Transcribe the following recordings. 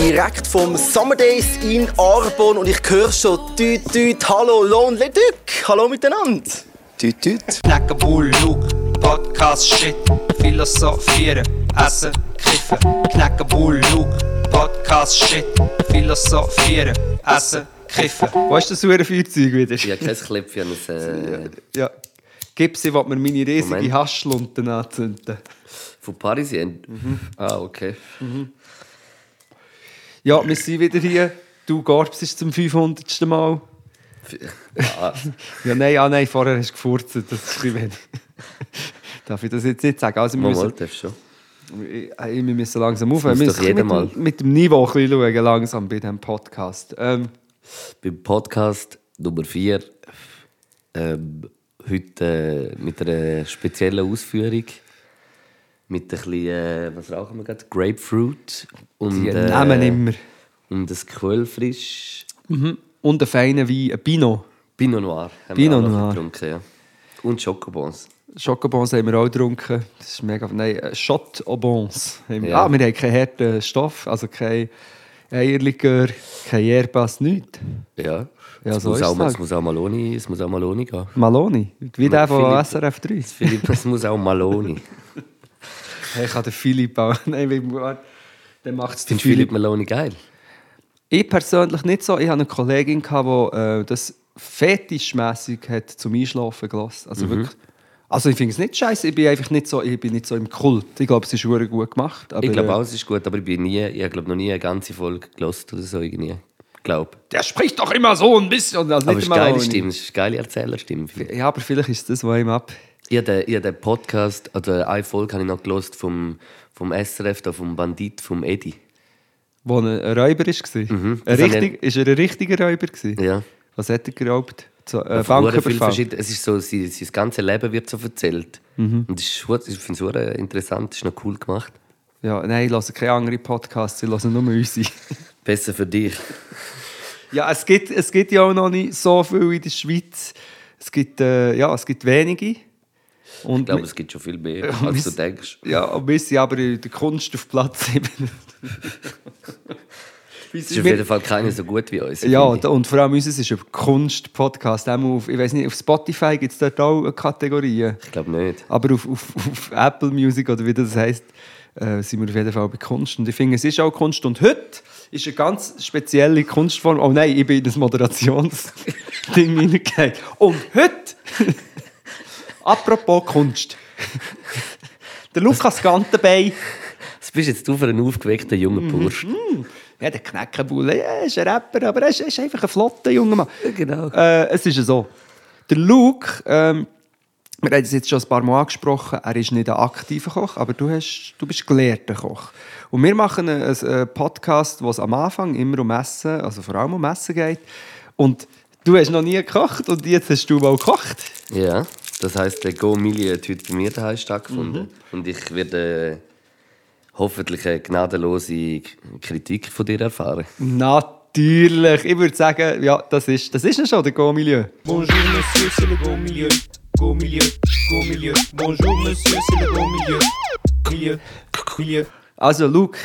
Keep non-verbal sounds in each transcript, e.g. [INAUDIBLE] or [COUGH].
Direkt vom Summer Days in Arbon und ich höre schon Düt, Düt, Hallo, Lonely Dück. Hallo miteinander. Düt, Düt. Knäckebull, Luke, Podcast, Shit, Philosophieren, Essen, Kiffen. Knäckebull, Luke, Podcast, Shit, Philosophieren, Essen, Kiffen. Wo ist das hure Feuerzeug wieder? Ich habe kein Kläpfchen. Äh, Ja. Gib sie, was mir meine riesige. Haschlunten anzünden. von Parisien. Ah, okay. Ja, wir sind wieder hier. Du Gorbs ist zum 500. Mal. Ah, Ja, nein, ah, nein, vorher hast du gefurzt. Das ist ein wenig. Darf ich das jetzt nicht sagen? Also, wir mal, müssen, darfst schon. wir müssen langsam aufhören. Wir müssen mit, mal. mit dem Niveau ein bisschen schauen, langsam bei diesem Podcast. Ähm, Beim Podcast Nummer 4. Ähm, heute äh, mit einer speziellen Ausführung. Mit ein bisschen, äh, was rauchen wir gerade? Grapefruit. Und, die Namen immer. Und das Quellfrisch. Und einen feinen Wein, ein Pinot. Pinot Noir. Haben Pinot wir Noir. Getrunken, ja. Und Schokobons. Schokobons haben wir auch getrunken. Das ist mega. Nein, äh, Shot au Bons. haben wir- Ja. Ah, wir haben keinen harten Stoff, also kein Eierlikör, kein Jährpass, nichts. Ja. Ja, es, so muss ist auch, es es muss auch Maloni, es muss auch Maloni gehen. Maloni, wie der von Philipp- SRF 3. Philipp, es muss auch Maloni. [LAUGHS] Hey, ich habe den Philipp auch. [LAUGHS] Nein, wie- der macht es Findest du Philipp Maloni geil? Ich persönlich nicht so. Ich hatte eine Kollegin, die äh, das fetischmässig hat zum Einschlafen gelassen. Mhm. Also wirklich. Also ich finde es nicht scheiße. Ich bin einfach nicht so, ich bin nicht so im Kult. Ich glaube, es ist wirklich gut gemacht. Ich glaube äh, auch, es ist gut, aber ich bin nie, ich glaube noch nie eine ganze Folge gelost oder so irgendwie. Ich glaube. Der spricht doch immer so ein bisschen. Also Aber es ist geile. Stimme, es ist eine geile Erzählerstimme. Ja, aber vielleicht ist das, was ihm ab. Ich habe den, ich den Podcast, oder eine Folge habe ich noch gelost vom, vom SRF, da, vom Bandit, vom Edi. Wo ein Räuber war. Mhm. Ein richtig, ist er ein richtiger Räuber? Gewesen? Ja. Was hat er geraubt? So, äh, Banküberfall. Es ist so, sein, sein ganzes Leben wird so erzählt. Und das ist, ich finde es interessant, das ist noch cool gemacht. Ja, nein, ich höre keine anderen Podcasts, ich höre nur unsere. [LAUGHS] Besser für dich. Ja, es gibt, es gibt ja auch noch nicht so viel in der Schweiz. Es gibt, äh, ja, es gibt wenige. Und Ich glaube, es gibt schon viel mehr, als du denkst. ja, und wir sind aber in der Kunst auf Platz 7. [LAUGHS] Es ist auf jeden Fall keiner so gut wie uns. Ja, und vor allem unseres ist ein Kunst-Podcast. Ich weiß nicht, auf Spotify gibt es dort auch Kategorien. Ich glaube nicht. Aber auf, auf, auf Apple Music oder wie das heisst, äh, sind wir auf jeden Fall bei Kunst. Und ich finde, es ist auch Kunst. Und heute ist eine ganz spezielle Kunstform. Oh nein, ich bin in das Moderationsding [LAUGHS] hineingegangen. Und heute, apropos Kunst, der Lukas Gantenbein, Was bist jetzt du für einen aufgeweckten jungen Bursch? ja, der Knäckenbulle, ja, er ist ein Rapper, aber er ist, ist einfach ein flotter junger Mann. genau. Äh, es ist ja so. Der Luke, ähm, wir haben es jetzt schon ein paar Mal angesprochen, er ist nicht ein aktiver Koch, aber du, hast, du bist gelehrter Koch. Und wir machen einen, einen Podcast, wo es am Anfang immer um Essen, also vor allem um Essen geht. Und du hast noch nie gekocht und jetzt hast du mal gekocht. Ja, das heisst, der Go Millie hat heute bei mir daheim stattgefunden. Mhm. Und ich werde äh, hoffentlich eine gnadenlose Kritik von dir erfahren. Natürlich. Ich würde sagen, ja, das ist, das ist ja schon der Go-Milieu. Bonjour monsieur, c'est le beau milieu. Beau milieu, beau milieu. Bonjour monsieur, c'est le beau milieu. Milieu, milieu. Also, Luke,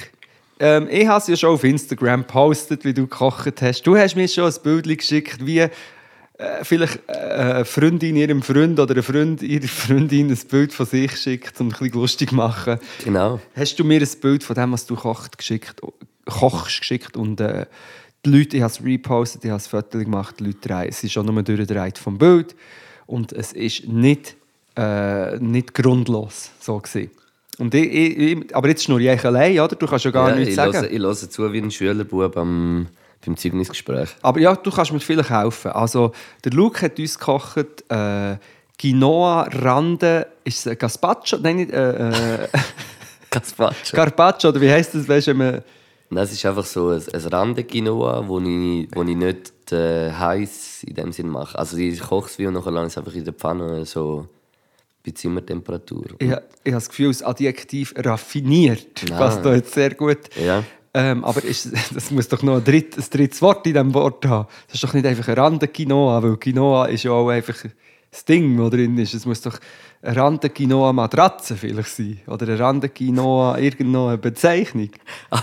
ähm, ich habe es ja schon auf Instagram gepostet, wie du gekocht hast. Du hast mir schon ein Bild geschickt, wie äh, vielleicht äh, eine Freundin ihrem Freund oder ein Freund ihrer Freundin ein Bild von sich schickt, um ein bisschen lustig zu machen. Genau. Hast du mir ein Bild von dem, was du kocht, geschickt, kochst, geschickt und äh, die Leute, ich habe es repostet, ich habe es Fotos gemacht, die Leute drehen, es ist schon nur durchgedreht vom Bild und es ist nicht, äh, nicht grundlos so gewesen. Und ich, ich, aber jetzt schnurre ich allein, oder? Du kannst ja gar ja, nichts ich sagen. höre, ich höre zu wie ein Schülerbub am, beim Zeugnisgespräch. Aber ja, du kannst mir vielleicht helfen. Also, der Luke hat uns gekocht äh, Quinoa, Rande, ist es ein Gazpacho? Nein, nicht, äh, äh, [LAUGHS] Gazpacho. Carpaccio, oder wie heisst das, weißt du, wenn. Nein, es ist einfach so ein, ein Rande-Quinoa, wo ich, wo ich nicht äh, heiß in dem Sinn mache. Also ich koche es wie und nachher lasse einfach in der Pfanne so bei Zimmertemperatur. Ich, ich habe das Gefühl, das Adjektiv raffiniert passt da jetzt sehr gut. Ja. Ähm, aber ist, [LAUGHS] das muss doch noch ein, dritt, ein drittes Wort in diesem Wort haben. Das ist doch nicht einfach ein Rande Quinoa, weil Quinoa ist ja auch einfach das Ding, das drin ist. Es muss doch eine Rande Quinoa Matratze vielleicht sein. Oder eine Rande Quinoa irgendeine Bezeichnung. Ah,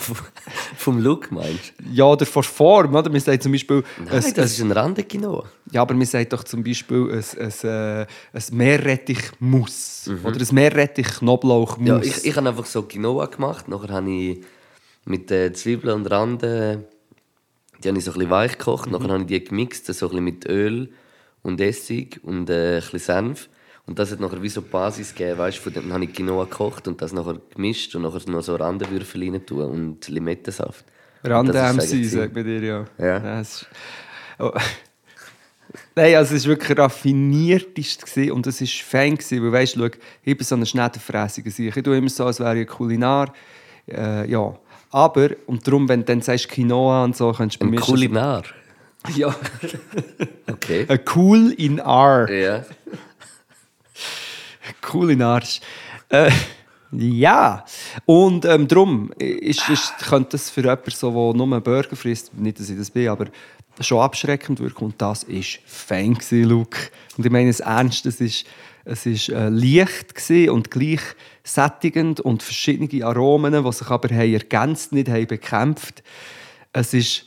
vom, Look meinst du? Ja, oder von Form. Oder? Man sagt zum Beispiel... Nein, ein- das ist ein Randekino. Ja, aber man sagt doch zum Beispiel ein, ein, äh, ein Meerrettich-Muss. Oder ein Meerrettich-Knoblauch-Muss. Mhm. Ja, ich, ich habe einfach so Quinoa gemacht. Nachher habe ich mit äh, Zwiebeln und Randen, die habe ich so ein bisschen weich gekocht. Nachher habe ich die gemixt, so ein bisschen mit Öl und Essig und äh, ein bisschen Senf. Und das hat nachher wie so die Basis gegeben, weißt du, dann habe ich Quinoa gekocht und das nachher gemischt und nachher noch so Randenwürfel rein tun und Limettensaft. Und Rande das ist MC, eigentlich sagt man dir ja. Ja. es ist, oh. [LAUGHS] Nein, also es war wirklich raffiniertest gewesen und es war fein, gewesen, weil weißt du, schau, ich bin so eine schnettenfrässige. Ich tue immer so, als wäre ich ein Kulinar. Äh, ja. Aber, und darum, wenn du dann sagst Quinoa und so, kannst du bei mir... Kulinar. [LAUGHS] Ja. [LAUGHS] Okay. Ein Cool in R. ja. Kulinarisch. Äh, ja, und ähm, darum ist, ist, könnte das für jemanden, so, der nur einen Burger frisst, nicht, dass ich das bin, aber schon abschreckend wirken. Und das war fein, gewesen, Luke. Und ich meine es ernst, es ist, es ist äh, leicht und gleich sättigend und verschiedene Aromen, die sich aber haben ergänzt, nicht haben bekämpft. Es ist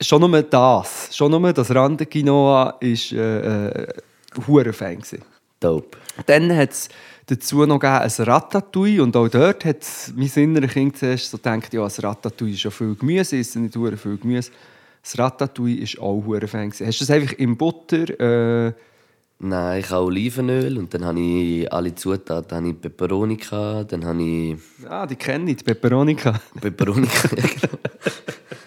schon nur das, schon nur das Rande Quinoa ist äh, äh, gewesen. Dope. Dann hat es dazu noch ein Ratatouille. Und auch dort hat mein inneres Kind zuerst so gedacht, ja, ein Ratatouille ist ja viel Gemüse, ist nicht hure viel Gemüse. Das Ratatouille ist auch hure Fan. gewesen. Hast du das einfach in Butter? Äh, Nein, ich habe Olivenöl und dann habe ich alle Zutaten. Dann habe ich Peperoni, gehabt, dann habe ich ah, die kenne ich, die Peperonica. [LAUGHS] Peperoni. gehabt.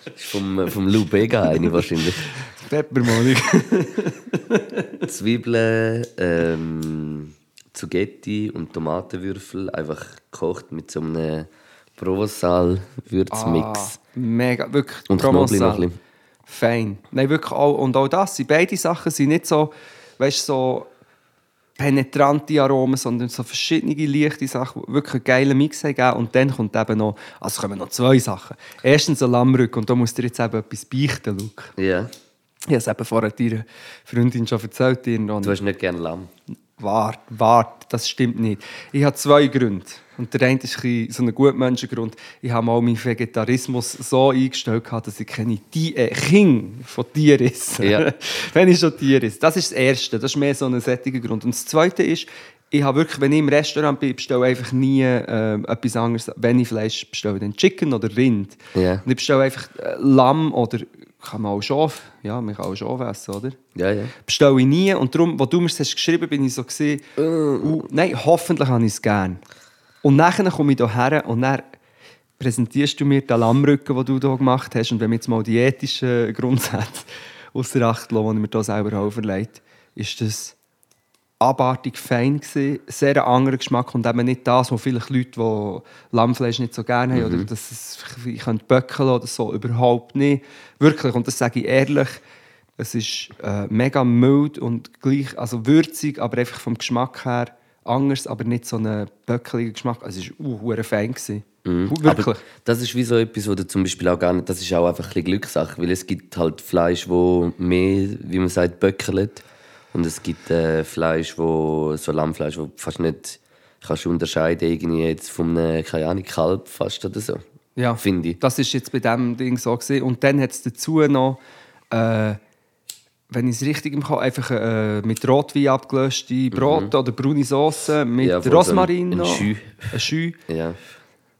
Das ist vom, vom Lou Bega eine wahrscheinlich. Peppermonik. [LAUGHS] Zwiebeln, ähm, Zugetti und Tomatenwürfel einfach gekocht mit so einem Provençal-Würzmix. Ah, mega, wirklich. Und Knoblauch noch ein bisschen. Fein. Nein, wirklich auch. Und auch das, beide Sachen sind nicht so, weißt, so penetrante Aromen, sondern so verschiedene leichte Sachen, die wirklich einen geilen Mix haben. Und dann kommt eben noch, also kommen noch zwei Sachen. Erstens ein Lammrücken und da musst du dir jetzt eben etwas beichten, Luke. Ja. Ich habe es eben vorher deiner Freundin schon erzählt. Dir Du hast nicht gerne Lamm. Wart, wart, das stimmt nicht. Ich habe zwei Gründe. Und der eine ist ein so ein Gutmenschengrund. Ich habe mal meinen Vegetarismus so eingestellt, dass ich keine Ti- äh, Kinder von Tieren esse. Ja. [LAUGHS] wenn ich schon Tier esse. Das ist das Erste. Das ist mehr so ein sättiger Grund. Und das Zweite ist, ich habe wirklich, wenn ich im Restaurant bin, bestelle einfach nie äh, etwas anderes. Wenn ich Fleisch bestelle, dann Chicken oder Rind. Ja. Und ich bestelle einfach äh, Lamm oder kann man auch Schaf. Ja, man kann auch Schaf essen, oder? Ja, ja. bestelle ich nie. Und darum, wo du mir das hast geschrieben bin ich so gesehen, uh, nein, hoffentlich habe ich es gern. Und nachher komme ich hierher und dann präsentierst du mir den Lammrücken, den du hier gemacht hast. Und wenn wir jetzt mal die ethischen Grundsätze [LAUGHS] außer Acht lassen, die ich mir hier selber auch verleiht, ist das abartig fein gewesen, sehr ein anderer Geschmack und eben nicht das, was vielleicht Leute, die Lammfleisch nicht so gerne haben oder dass es ich könnte böckeln oder so, überhaupt nicht. Wirklich, und das sage ich ehrlich, es ist äh, mega mild und gleich, also würzig, aber einfach vom Geschmack her anders, aber nicht so ein böckeliger Geschmack. Also es war uh, fein. Gewesen. Wirklich. Aber das ist wie so etwas, wo du zum Beispiel auch gar nicht, das ist auch einfach ein bisschen Glückssache, weil es gibt halt Fleisch, wo mehr, wie man sagt, böckelt und es gibt äh, Fleisch, wo so Lammfleisch, wo fast nicht kannst du unterscheiden irgendwie jetzt von einem, keine Ahnung, Kalb fast oder so. Ja, Finde ich. Das ist jetzt bei diesem Ding so gewesen. Und dann hat es dazu noch, äh, wenn ich es richtig im Kopf einfach äh, mit Rotwein abgelöschte Brote oder braune Soße mit Mhm. Ja, voll so Rosmarin ein- ein noch. Jus. Ein Jus. Ja.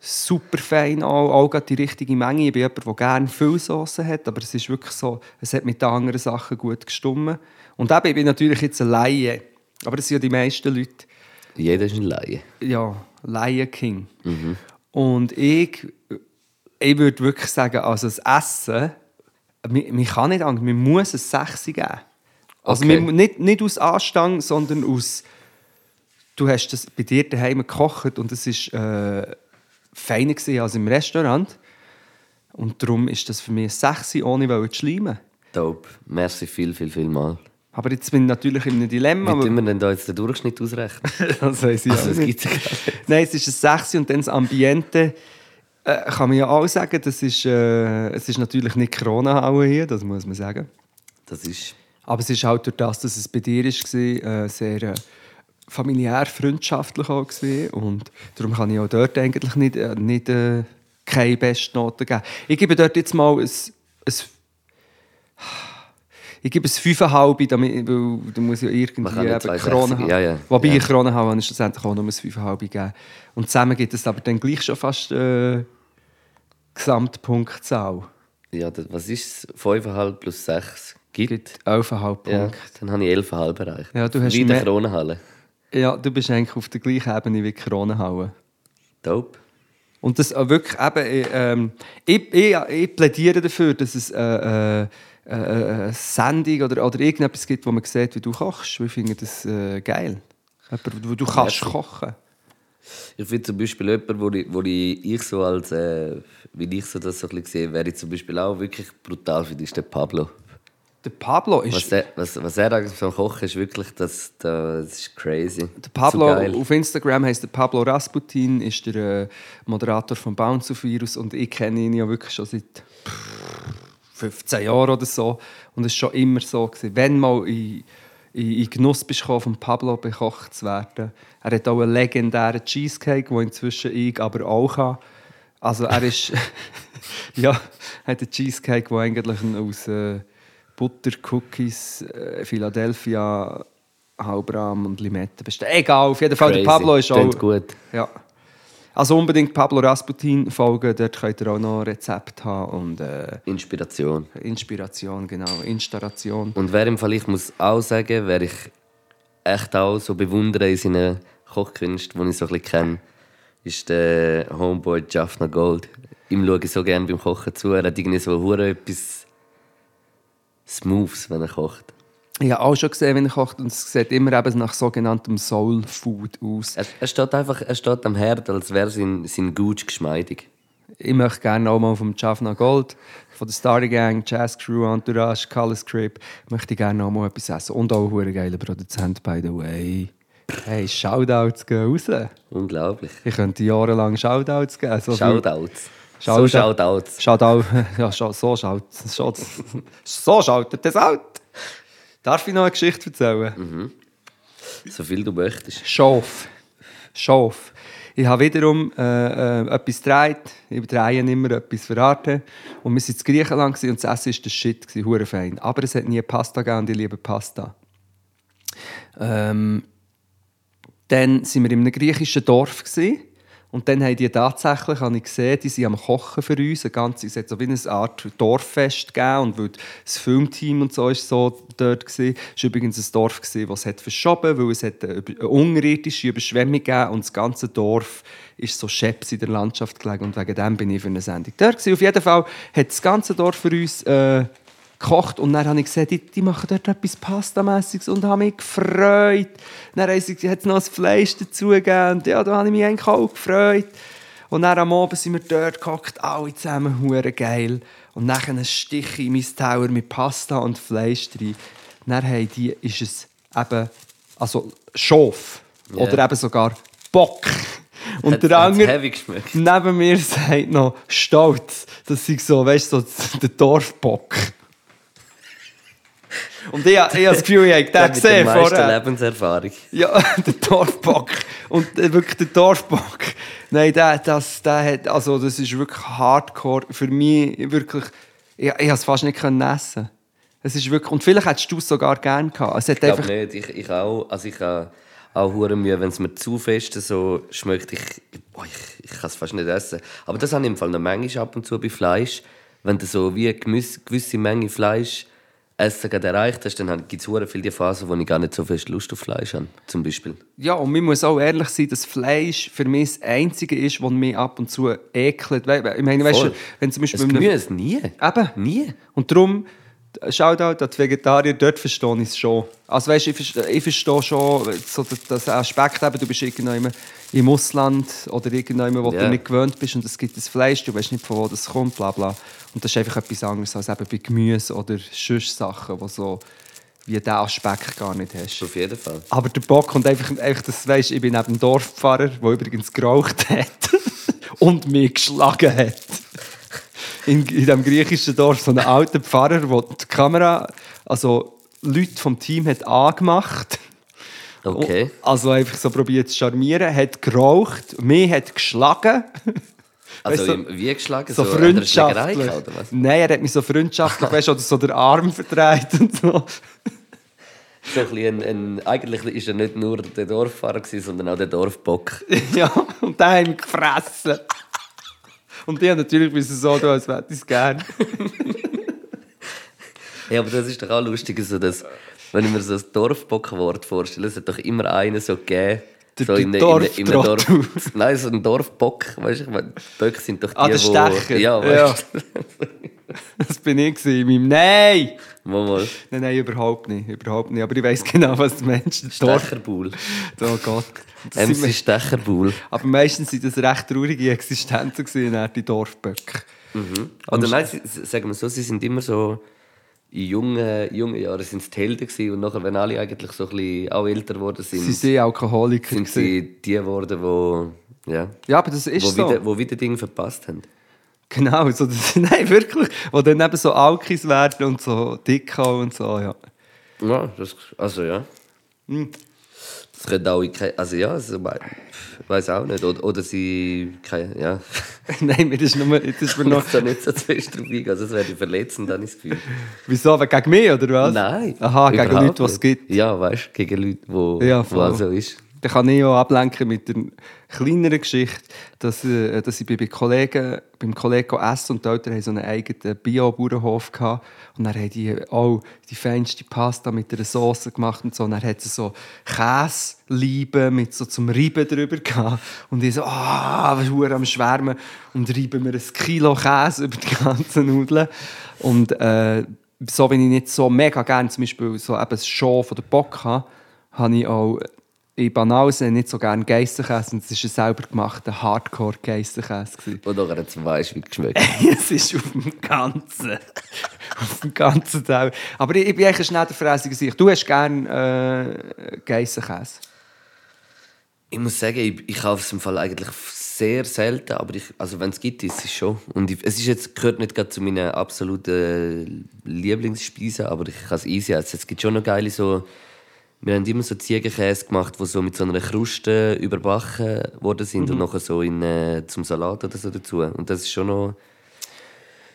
Super fein, auch, auch die richtige Menge. Ich bin jemand, der gerne viel Soße hat, aber es ist wirklich so, es hat mit den anderen Sachen gut gestummen. Und eben, ich bin natürlich jetzt ein Laie, aber das sind ja die meisten Leute, Jeder ist ein Laie. ja, Lion King. Und ich, ich würde wirklich sagen, also das Essen, man, man kann nicht anders, man muss ein Sechse geben. Also Okay. man, nicht, nicht aus Anstand, sondern aus, du hast das bei dir daheim gekocht und es war äh, feiner gewesen als im Restaurant. Und darum ist das für mich ein Sechse, ohne zu schleimen. Dope. Merci viel, viel, viel mal. Aber jetzt bin ich natürlich in einem Dilemma. Wie tun wir denn da jetzt den Durchschnitt ausrechnen? [LAUGHS] das weiss ich Also, es nicht. gibt's. Nein, es ist ein 6 und dann das Ambiente. Äh, kann man ja auch sagen, das ist, äh, es ist natürlich nicht Corona-Haue hier, das muss man sagen. Das ist... Aber es ist halt durch das, dass es bei dir war, äh, sehr äh, familiär, freundschaftlich auch gewesen. Und darum kann ich auch dort eigentlich nicht, äh, nicht äh, keine Bestnoten geben. Ich gebe dort jetzt mal ein, ein ich gebe es 5,5, damit, weil du musst ja irgendwie eben 2,60, Kronen haben. ja, ja. Wobei Ja. ich Kronen habe, habe ich schlussendlich auch nur ein 5,5 gegeben. Und zusammen gibt es aber dann gleich schon fast äh, Gesamtpunktzahl. Ja, das, was ist es? 5,5 plus 6 gibt? Gibt 11,5 Punkte. Ja, dann habe ich 11,5 erreicht. Ja, du hast Wie in der Kronenhalle. Ja. du bist eigentlich auf der gleichen Ebene wie die Kronenhalle. Dope. Und das auch wirklich eben, ich, ähm, ich, ich, ich plädiere dafür, dass es äh, äh, äh, eine Sendung oder, oder irgendetwas gibt, wo man sieht, wie du kochst. Ich finde das äh, geil. Jemand, wo du kannst Merci. kochen. Ich finde zum Beispiel jemanden, wo ich, wo ich, so als, äh, wie ich so das so ein bisschen sehe, wäre ich zum Beispiel auch wirklich brutal finde, ist der Pablo. Der Pablo ist... Was er, was, was er eigentlich so kocht, ist wirklich, das, das ist crazy. Der Pablo, auf Instagram heißt der Pablo Rasputin, ist der äh, Moderator von Bounce of Virus und ich kenne ihn ja wirklich schon seit pff, 15 Jahren oder so und es war schon immer so gewesen. Wenn mal in, in, in Genuss bist gekommen, von Pablo bekocht zu werden, er hat auch einen legendären Cheesecake, den inzwischen ich aber auch habe. Also er ist [LAUGHS] ja, er hat einen Cheesecake, der eigentlich aus äh, Butter, Cookies, äh, Philadelphia, Halbrahm und Limette besteht. Egal, auf jeden Fall, der Crazy. Pablo ist auch... Klingt gut. Ja. Also unbedingt Pablo Rasputin folgen, dort könnt ihr auch noch Rezept haben und äh, Inspiration. Inspiration, genau, Installation. Und wer im Fall, ich muss auch sagen, wer ich echt auch so bewundere in seinen Kochkünsten, die ich so ein bisschen kenne, ist der Homeboy Jaffna Gold. Ihm schaue ich so gerne beim Kochen zu. Er hat irgendwie so etwas Smooths, wenn er kocht. Ich habe auch schon gesehen, wenn er kocht und es sieht immer eben nach sogenanntem Soul Food aus. Er, er steht einfach er steht am Herd, als wäre sein, sein Gutsch geschmeidig. Ich möchte gerne auch mal vom Jaffna Gold, von der Starry Gang, Jazz Crew, Entourage, Color Script, möchte ich gerne auch mal etwas essen. Und auch ein geiler Produzent, by the way. Hey, Shoutouts gehen raus. Unglaublich. Ich könnte jahrelang Shoutouts geben. So viel- Shoutout- So Shoutouts. Shoutout. [LAUGHS] Ja, schau- so schaut schaut- So schaut das out. Darf ich noch eine Geschichte erzählen? So viel du möchtest. Schof. Schof. Ich habe wiederum äh, äh, etwas gedreht. Ich drehe immer etwas für Arte. Und wir waren in Griechenland und das Essen war der Shit, gewesen, fein. Aber es hat nie Pasta gegeben und ich liebe Pasta. Ähm, dann waren wir in einem griechischen Dorf. Gewesen. Und dann haben die tatsächlich, habe ich gesehen, die sind am Kochen für uns. Ein ganzes, es hat so wie eine Art Dorffest gegeben. Und weil das Filmteam und so ist so dort gewesen. Es war übrigens ein Dorf, das es hat verschoben weil es hat eine unterirdische Überschwemmung gegeben und das ganze Dorf ist so scheps in der Landschaft gelegen. Und wegen dem bin ich für eine Sendung dort. Gewesen. Auf jeden Fall hat das ganze Dorf für uns äh, gekocht und dann habe ich gesehen, die, die machen dort etwas Pastamässiges und habe mich gefreut. Dann haben sie- hat es noch das Fleisch dazugegeben und ja, da habe ich mich eigentlich auch gefreut. Und dann am Abend sind wir dort gehockt, alle zusammen, hure geil. Und dann ein Stich in mein Tower mit Pasta und Fleisch drin. Dann haben die, ist es eben, also Schof Ja. oder eben sogar Bock. Und Hat- der andere neben mir sagt noch stolz, dass ich so, weißt du, so der Dorfbock. Und ich, ich habe das Gefühl, ich habe Der den der gesehen vorher. Lebenserfahrung. Ja, [LAUGHS] der Dorfbock. Und äh, wirklich der Dorfbock. Nein, der, das, der hat, also das ist wirklich hardcore. Für mich wirklich, ich, ich habe es fast nicht können essen. Es ist wirklich, und vielleicht hättest du es sogar gerne gehabt. Es hat Ich glaube einfach, nicht. Ich, ich auch. Also ich habe auch hure Mühe, wenn es mir zu fest so schmeckt. Ich, boah, ich, ich kann es fast nicht essen. Aber das habe ich im Fall noch manchmal ab und zu bei Fleisch. Wenn du so wie eine gewisse Menge Fleisch essen gerade erreicht hast, dann gibt es hure viel die Phase, wo ich gar nicht so fest Lust auf Fleisch habe. Zum Beispiel. Ja, und man muss auch ehrlich sein, dass Fleisch für mich das Einzige ist, was mich ab und zu ekelt. Ich meine, weißt du, wenn zum Beispiel... Das Gemüse nie. Eben. Nie. Und darum, Shoutout an die Vegetarier, dort verstehe ich es schon. Also weißt, ich, verstehe, ich verstehe schon so das, Aspekt, eben, du bist irgendwann im Ausland oder irgendwann, wo Ja. du nicht gewöhnt bist und es gibt das Fleisch, du weißt nicht, von wo das kommt, bla bla. Und das ist einfach etwas anderes als eben bei Gemüse oder sonst Sachen, wo so wie diesen Aspekt gar nicht hast. Auf jeden Fall. Aber der Bock kommt einfach, einfach das weißt, ich bin neben dem Dorfpfarrer, der übrigens geraucht hat [LAUGHS] und mich geschlagen hat. In, in diesem griechischen Dorf so ein alter Pfarrer, der die Kamera, also Leute vom Team hat angemacht. Okay. Also einfach so probiert zu charmieren, hat geraucht, mich hat geschlagen. Also Weißt du, im- wie geschlagen? So, Schlägerei freundschaftlich. oder was? Nein, er hat mich so freundschaftlich, [LAUGHS] weißt du, oder so den Arm verdreht und so. So ein ein, eigentlich ist er nicht nur der Dorffahrer, sondern auch der Dorfbock. [LAUGHS] Ja, und den haben wir gefressen. Und die haben natürlich müssen so tun, als hätte ich es gern. [LAUGHS] Ja, aber das ist doch auch lustig, so dass, wenn ich mir so das Dorfbockwort vorstelle, es hat doch immer einen so gegeben. Der- so der in, in, in, in einem Dorf. Nein, so ein Dorfbock. Weißt du, ich meine, die Böcke sind doch die, Ah, der wo- Stecher. Ja, Ja. weißt du. [LAUGHS] [LAUGHS] Das bin ich in meinem Nein! Mal, mal. Nein, nein, überhaupt nicht. Überhaupt nicht. Aber ich weiß genau, was meinst. Der Dorf. Stecherbuhl. Oh Gott. [LAUGHS] Das MC Stecherbuhl. Aber meistens waren das recht traurige Existenzen, gewesen, die Dorfböcke. Oder nein, sagen wir so, sie sind immer so in jungen, jungen Jahren sind es die Helden gewesen und nachher, wenn alle eigentlich so ein bisschen auch älter geworden sind, Sie sind Alkoholiker. sind sie die geworden, wo, ja, Ja, aber das ist wo, so. wieder, wo wieder Dinge verpasst haben. Genau, so, das, [LAUGHS] nein, wirklich. Wo dann eben so Alkis werden und so dick auch und so, ja. Ja, das, also ja. Hm. Das könnte auch, in ke- also ja, also, ich weiß auch nicht. Oder, oder sie, keine, ja. [LAUGHS] nein, mir ist nur, jetzt ist mir Ich noch... [LAUGHS] da nicht so fest drauf eingehen, also das wäre verletzend, dann ist das Gefühl. Wieso, aber gegen mich, oder was? Nein. Aha, gegen Leute, die es gibt. Ja, weißt du, gegen Leute, wo, Ja, wo also ist. Dann kann ich auch ablenken mit der kleineren Geschichte, dass, äh, dass ich bei, Kollegen, beim Kollegen essen und die Eltern haben so einen eigenen Bio-Bauernhof gehabt. Und dann haben die auch die feinste Pasta mit einer Sauce gemacht und so. Und dann hat sie so Käseliebe mit so zum Reiben drüber gehabt. Und ich so, ah, hure am Schwärmen. Und reiben mir ein Kilo Käse über die ganzen Nudeln. Und äh, so, wenn ich nicht so mega gerne zum Beispiel so eben das Schon von Bock habe, habe ich auch in Banausen nicht so gerne Geissenkäse. Und es war ein selber gemachter Hardcore-Geissenkäse. gewesen. Und nachher es weiss, wie geschmeckt. [LAUGHS] es ist auf dem Ganzen. auf dem ganzen Teil. Aber ich, ich bin eigentlich ein schneller Fräser. gewesen. Du hast gerne äh, Geissenkäse. Ich muss sagen, ich, ich kaufe es im Fall eigentlich sehr selten, aber ich, also wenn es gibt, ist es schon. Und ich, es ist jetzt, gehört nicht gerade zu meinen absoluten Lieblingsspeisen, aber ich kann es easy essen. Es gibt schon noch geile so... Wir haben immer so Ziegenkäse gemacht, die so mit so einer Kruste überbacken worden sind und nachher so in, äh, zum Salat oder so dazu. Und das ist schon noch...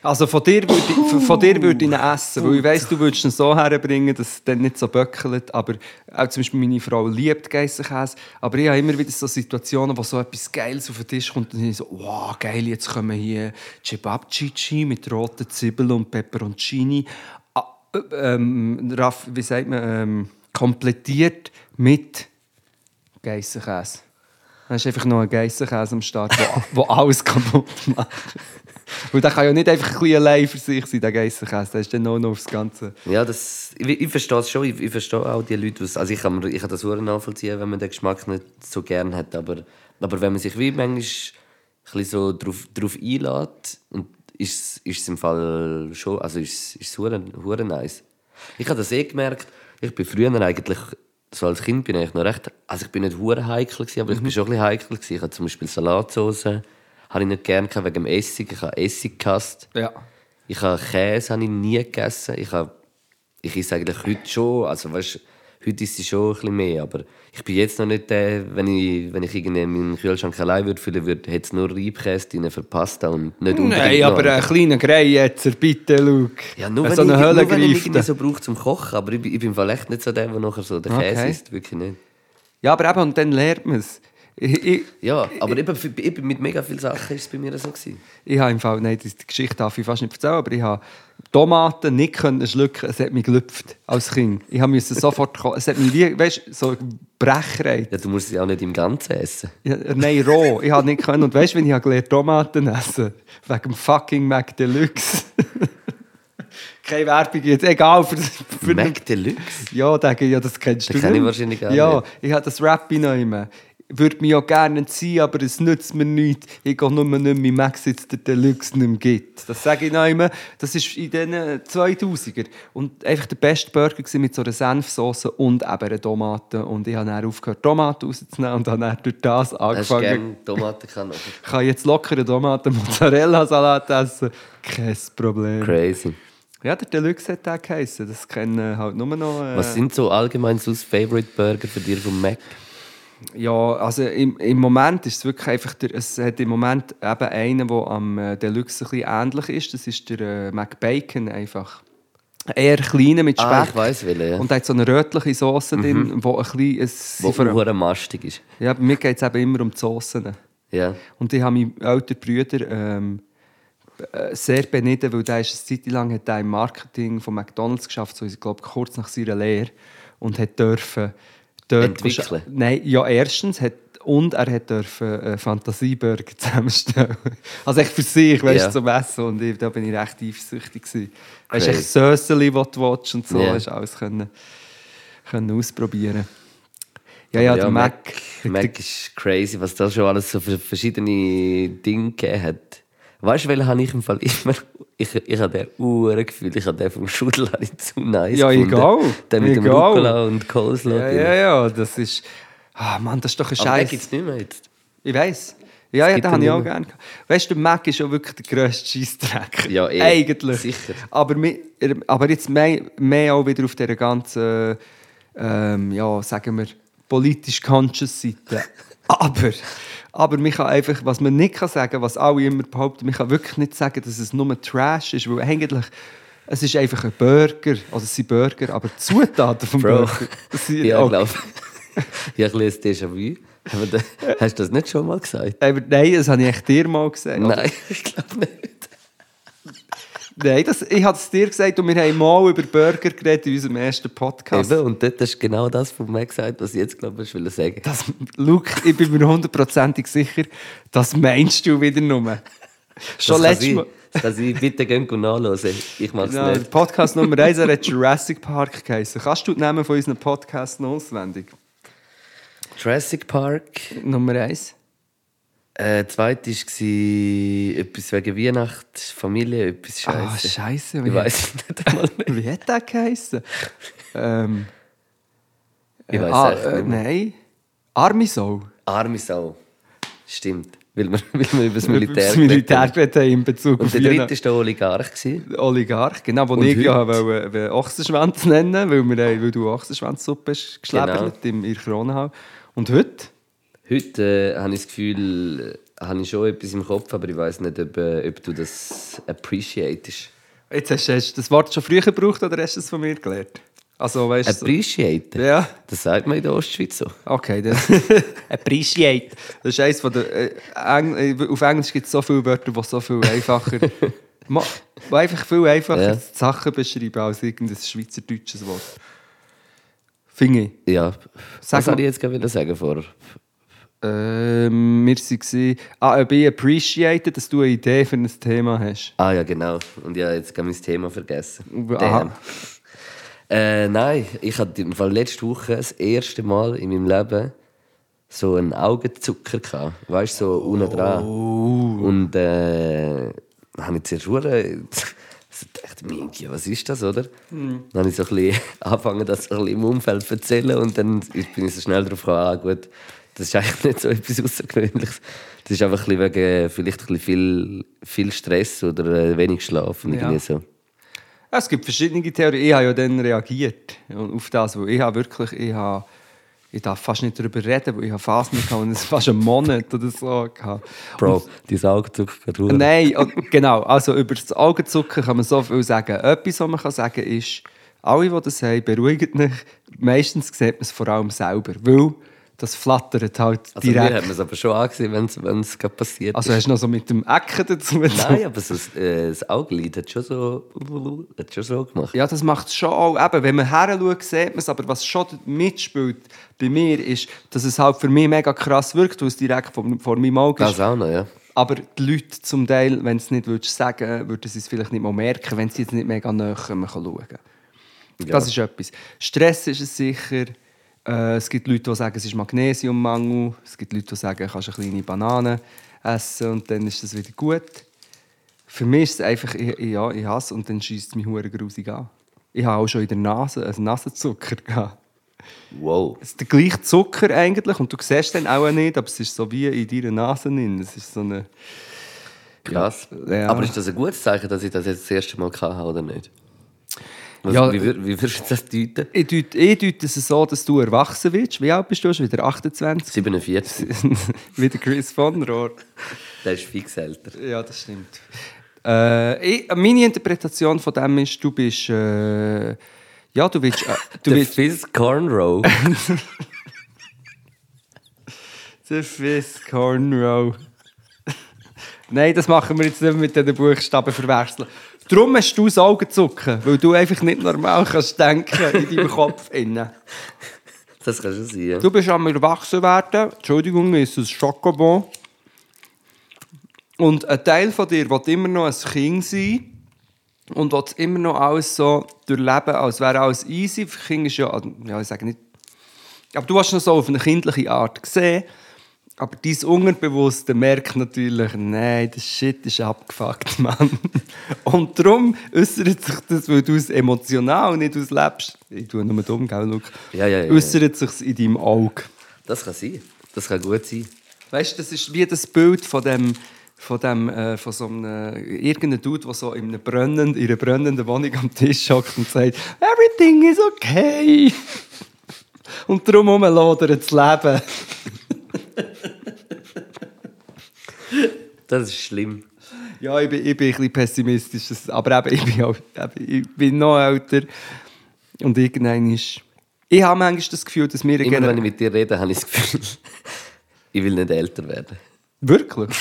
Also von dir würde ich, von- dir würde ich ihn essen, weil ich weiss, du würdest ihn so herbringen, dass es dann nicht so böckelt. Aber auch zum Beispiel meine Frau liebt Geissenkäse. Aber ich habe immer wieder so Situationen, wo so etwas Geiles auf den Tisch kommt und ich so, wow, geil, jetzt kommen hier Cebabcici mit roten Zwiebeln und Peperoncini. Ah, äh, ähm, Raff, wie sagt man, ähm, komplettiert mit Geissenkäse. Dann ist einfach noch ein Geissenkäse am Start, [LAUGHS] wo alles kaputt macht. Weil der kann ja nicht einfach ein allein für sich sein, der Geissenkäse. Der ist dann auch noch aufs Ganze. Ja, das, ich, ich verstehe es schon. Ich, ich verstehe auch die Leute, was- also ich kann, ich kann das sehr nachvollziehen, wenn man den Geschmack nicht so gern hat. Aber, aber wenn man sich wie manchmal ein bisschen so drauf, drauf einlädt, und ist, ist es im Fall schon, also ist, es nice. Ich habe das eh gemerkt, ich bin früher eigentlich, so als Kind bin ich noch recht, also ich bin nicht hure heikel gewesen, aber ich bin schon ein bisschen heikel gewesen. Ich habe zum Beispiel Salatsauce, habe ich nicht gern gehabt wegen dem Essig, ich habe Essig gehasst. Ja. Ich habe Käse habe ich nie gegessen. Ich, habe, ich esse eigentlich heute schon. Also, weißt, heute ist es schon ein bisschen mehr. Aber ich bin jetzt noch nicht der, wenn ich, wenn ich irgendwie meinen Kühlschrank allein würde füllen würde, hätte es nur Reibkäse drin für Pasta und nicht unbedingt Nein, noch aber andere. ein kleiner Grey jetzt, bitte, Luke. ja, nur wenn, so eine ich, nur wenn ich irgendwie so brauche zum Kochen. Aber ich, bin- ich bin echt nicht so der, der nachher so den Käse Okay. isst. Wirklich nicht. Ja, aber eben, und dann lernt man es. [LAUGHS] Ich, ich, Ja, aber eben, eben mit mega vielen Sachen ist es bei mir so. Gewesen. ich habe im Fall, nein, die Geschichte darf ich fast nicht erzählen, aber ich habe Tomaten nicht können schlucken, es hat mich gelüpft als Kind. Ich habe musste sofort, es hat mich wie, weißt du, so Brechreiz. Ja, du musst sie auch nicht im Ganzen essen. Ja, nein, roh. Ich habe nicht können. Und weißt du, wenn ich habe gelernt Tomaten essen? Wegen dem fucking Mac Deluxe. [LAUGHS] Keine Werbung jetzt, egal. Für, für Mac Deluxe? Ja, denke ich, ja, das kennst Den du kenn ich nicht. wahrscheinlich auch Ja, nicht. ich habe das Rap noch Würde mich ja gerne ziehen, aber es nützt mir nichts. Ich gehe nur nicht mehr Max jetzt der Deluxe nicht mehr gibt. Das sage ich noch immer. Das ist in den 2000er. Und einfach der beste Burger gewesen mit so einer Senfsauce und eben einer Tomate. Und ich habe dann aufgehört, Tomaten rauszunehmen und habe dann durch das Hast angefangen. gerne Tomaten kann [LAUGHS] Ich kann jetzt locker einen Tomaten-Mozzarella-Salat essen. Kein Problem. Crazy. Ja, der Deluxe hat auch geheißen. Das kennen halt nur noch... Äh, Was sind so allgemein so Favorite Burger für dich vom Mac? Ja, also im, im Moment ist es wirklich einfach, der, es hat im Moment eben einen, der am äh, Deluxe ein bisschen ähnlich ist. Das ist der äh, McBacon einfach. Eher kleiner mit Speck. Ah, ich weiss welchen, ja. Und hat so eine rötliche Sauce drin, wo ein bisschen... Es, Wo vor- mastig ist. ja, bei mir geht es eben immer um die Soßen. Ja. Und ich habe meinen älteren Brüder ähm, äh, sehr benitten, weil der ist eine Zeit lang hat er im Marketing von McDonalds geschafft, so ich glaube kurz nach seiner Lehre und hat dürfen Entwickeln? Nein, ja erstens hat und er hat dürfen äh, Fantasieburger [LAUGHS] zusammenstellen. Also echt für sich, weißt Ja. zum Essen und ich, da bin ich recht eifersüchtig gewesen. Weißt du, echt Söseli, die du willst und so, Ja. hast alles können, können ausprobieren. Ja, ja, Aber der Mac. Mac ist crazy, was da schon alles so für verschiedene Dinge gegeben hat. Weißt du, welchen habe ich im Fall immer? Ich, ich habe den Uhren gefühlt. Ich habe den vom Schudel zu nice Ja, gefunden. egal. Den mit dem Egal. Rucola und Coleslaw. Ja, ja, ja, das ist. Ah, Mann, das ist doch ein Aber den Scheiß. gibt es nicht mehr jetzt. Ich weiß. Ja, ja, den habe ich auch gerne. gehabt. Weißt du, Mac ist ja wirklich der grösste Scheissdreck. Ja, eh. Eigentlich. Sicher. Aber, er- aber jetzt mehr, mehr auch wieder auf dieser ganzen, ähm, ja, sagen wir, politisch conscious Seite. [LAUGHS] aber, aber man kann einfach, was man nicht kann sagen, was alle immer behaupten, man kann wirklich nicht sagen, dass es nur Trash ist, weil eigentlich es ist einfach ein Burger, also es sind Burger, aber die Zutaten vom Bro. Burger. sind [LAUGHS] Ja, auch- [LAUGHS] ich glaube. ich habe ein bisschen Déjà-vu. Aber da- Hast du das nicht schon mal gesagt? Aber nein, das habe ich echt dir mal gesagt. Nein, [LAUGHS] ich glaube nicht. Nein, das, ich habe es dir gesagt und wir haben mal über Burger geredet in unserem ersten Podcast. Eben, und dort hast du genau das von mir gesagt, was ich jetzt glaube ich will sagen. Das, Luke, ich bin mir hundertprozentig sicher, das meinst du wieder nur. Schon letztes Mal. sein. Das kann sein. Bitte gehen und nachhören. Ich mache es Ja, nicht. Podcast Nummer 1 er hat Jurassic Park geheißen. Kannst du die Namen von unseren Podcasts noch auswendig? Jurassic Park. Nummer 1. Äh, zweite war etwas wegen Weihnacht, Familie, etwas Ah, Scheiße. Scheiße. ich Wie, weiß nicht einmal mehr. [LAUGHS] wie hat der geheißen? ähm, Ich äh, weiss ah, echt äh, nicht mehr. Nein. Arme Sau. Arme Sau. Stimmt. Weil wir, [LAUGHS] weil wir über das Militär das Militär haben in Bezug Und auf der Weihnachten. dritte war der Oligarch. gewesen. Oligarch, genau, wo Und ich ja wollte, äh, Ochsenschwanz nennen, weil, wir, äh, weil du Ochsenschwanzsuppe hast geschleppert Genau. im in der Kronenhalle. Und heute? Heute äh, habe ich das Gefühl, äh, habe ich schon etwas im Kopf, aber ich weiß nicht, ob, äh, ob du das appreciatest. Jetzt hast, hast du das Wort schon früher gebraucht oder hast du es von mir gelernt? Also, weißt du. so- Appreciate? Ja, Das sagt man in der Ostschweiz so. okay. Das [LAUGHS] Appreciate. Das ist eines von der. Äh, Eng, äh, auf Englisch gibt es so viele Wörter, die so viel einfacher. [LAUGHS] die einfach viel einfacher Ja. die Sachen beschreiben als irgendein schweizerdeutsches Wort. Finde ich. Ja, Sag was soll ich jetzt gerade sagen vor? Ähm, wir waren. Ah, ob ich appreciate, dass du eine Idee für ein Thema hast. Ah ja, genau. Und ich habe jetzt gerade mein Thema vergessen. Aha. Äh, nein, ich hatte im Fall letzte Woche das erste Mal in meinem Leben so einen Augenzucker gehabt. Weißt du, so unten dran. Oh. Und äh, dann habe ich zuerst hure- so [LAUGHS] gedacht, Minky, was ist das, oder? Hm. Dann habe ich so ein bisschen [LAUGHS] angefangen, das so ein bisschen im Umfeld zu erzählen und dann bin ich so schnell darauf gekommen, ah, gut, das ist eigentlich [LAUGHS] nicht so etwas Außergewöhnliches. Das ist einfach ein bisschen wegen vielleicht ein bisschen viel, viel Stress oder äh, wenig Schlaf. und Ja. so. Es gibt verschiedene Theorien. Ich habe ja dann reagiert auf das, weil ich habe wirklich, ich habe, ich darf fast nicht darüber reden, weil ich habe Phasen gehabt und es fast einen Monat oder so. Bro, dein Augenzucker geht hure. nein, genau, also über das Augenzucken kann man so viel sagen. Etwas, was man kann sagen ist, alle, die das haben, beruhigt mich. Meistens sieht man es vor allem selber, weil das flattert halt Also mir direkt. hat man es aber schon angesehen, wenn es gerade passiert Also hast du noch so mit dem Ecken dazu? Nein, aber so, das, äh, das Augenlid hat schon so, hat schon so gemacht. Ja, das macht es schon auch. Eben, wenn man her schaut, sieht man es. Aber was schon mitspielt bei mir ist, dass es halt für mich mega krass wirkt, weil es direkt vor, vor meinem Auge ist. Das auch noch, ja. Aber die Leute zum Teil, wenn es nicht würdest sagen würden sie es vielleicht nicht mal merken, wenn sie jetzt nicht mega näher schauen Das ist etwas. Stress ist es sicher. Äh, es gibt Leute, die sagen, es ist Magnesiummangel. Es gibt Leute, die sagen, du kannst eine kleine Banane essen und dann ist das wieder gut. Für mich ist es einfach, ich, ja, ich hasse und dann schießt es mich hure grusig an. Ich habe auch schon in der Nase einen Nasenzucker [LAUGHS] gehabt. Wow. Es ist der gleiche Zucker eigentlich und du siehst den auch nicht, aber es ist so wie in deiner Nase drin. Es ist so eine... Krass. Ja. Aber ist das ein gutes Zeichen, dass ich das jetzt das erste Mal hatte oder nicht? Was, Ja. wie, wie würdest du das deuten? Ich deute, ich deute es so, dass du erwachsen wirst. Wie alt bist du? Schon wieder 28? 47. [LAUGHS] Wie der Chris von Rohr. Der ist fix älter. Ja, das stimmt. Äh, ich, meine Interpretation von dem ist, du bist. Äh, ja, du willst. Äh, [LAUGHS] du willst Fizz Cornrow. [LAUGHS] der Fizz Cornrow. Nein, das machen wir jetzt nicht mit diesen Buchstaben verwechseln. Darum hast du das Augenzucken, weil du einfach nicht normal kannst denken in deinem [LAUGHS] Kopf. Innen. Das kann schon sein. Ja. Du bist am Erwachsenwerden. Entschuldigung, ist ein Schokobon. Und ein Teil von dir will immer noch ein Kind sein und will immer noch alles so durchleben, als wäre alles easy. Für Kinder ist ja, ja, ich sage nicht, aber du hast noch so auf eine kindliche Art gesehen. Aber dein Unterbewusste merkt natürlich, nein, das Shit ist abgefuckt, [LAUGHS] Mann. Und darum äußert sich das, weil du es emotional nicht auslebst. Ich tue nur dumm, gell, Luke? Ja, ja, ja. Äußert sich in deinem Auge. Das kann sein. Das kann gut sein. Weißt du, das ist wie das Bild von dem, von dem, äh, von so einem, irgendeinem Dude, der so in, einem brennend, in einer brennenden Wohnung am Tisch hockt und sagt, everything is okay. [LAUGHS] und darum herumlodert das Leben. Das ist schlimm. Ja, ich bin, ich bin ein bisschen pessimistisch, aber eben, ich, bin auch, eben, ich bin noch älter und irgendwann ist... Ich habe manchmal das Gefühl, dass wir... Immer wenn ich mit dir rede, habe ich das Gefühl, [LAUGHS] ich will nicht älter werden. Wirklich?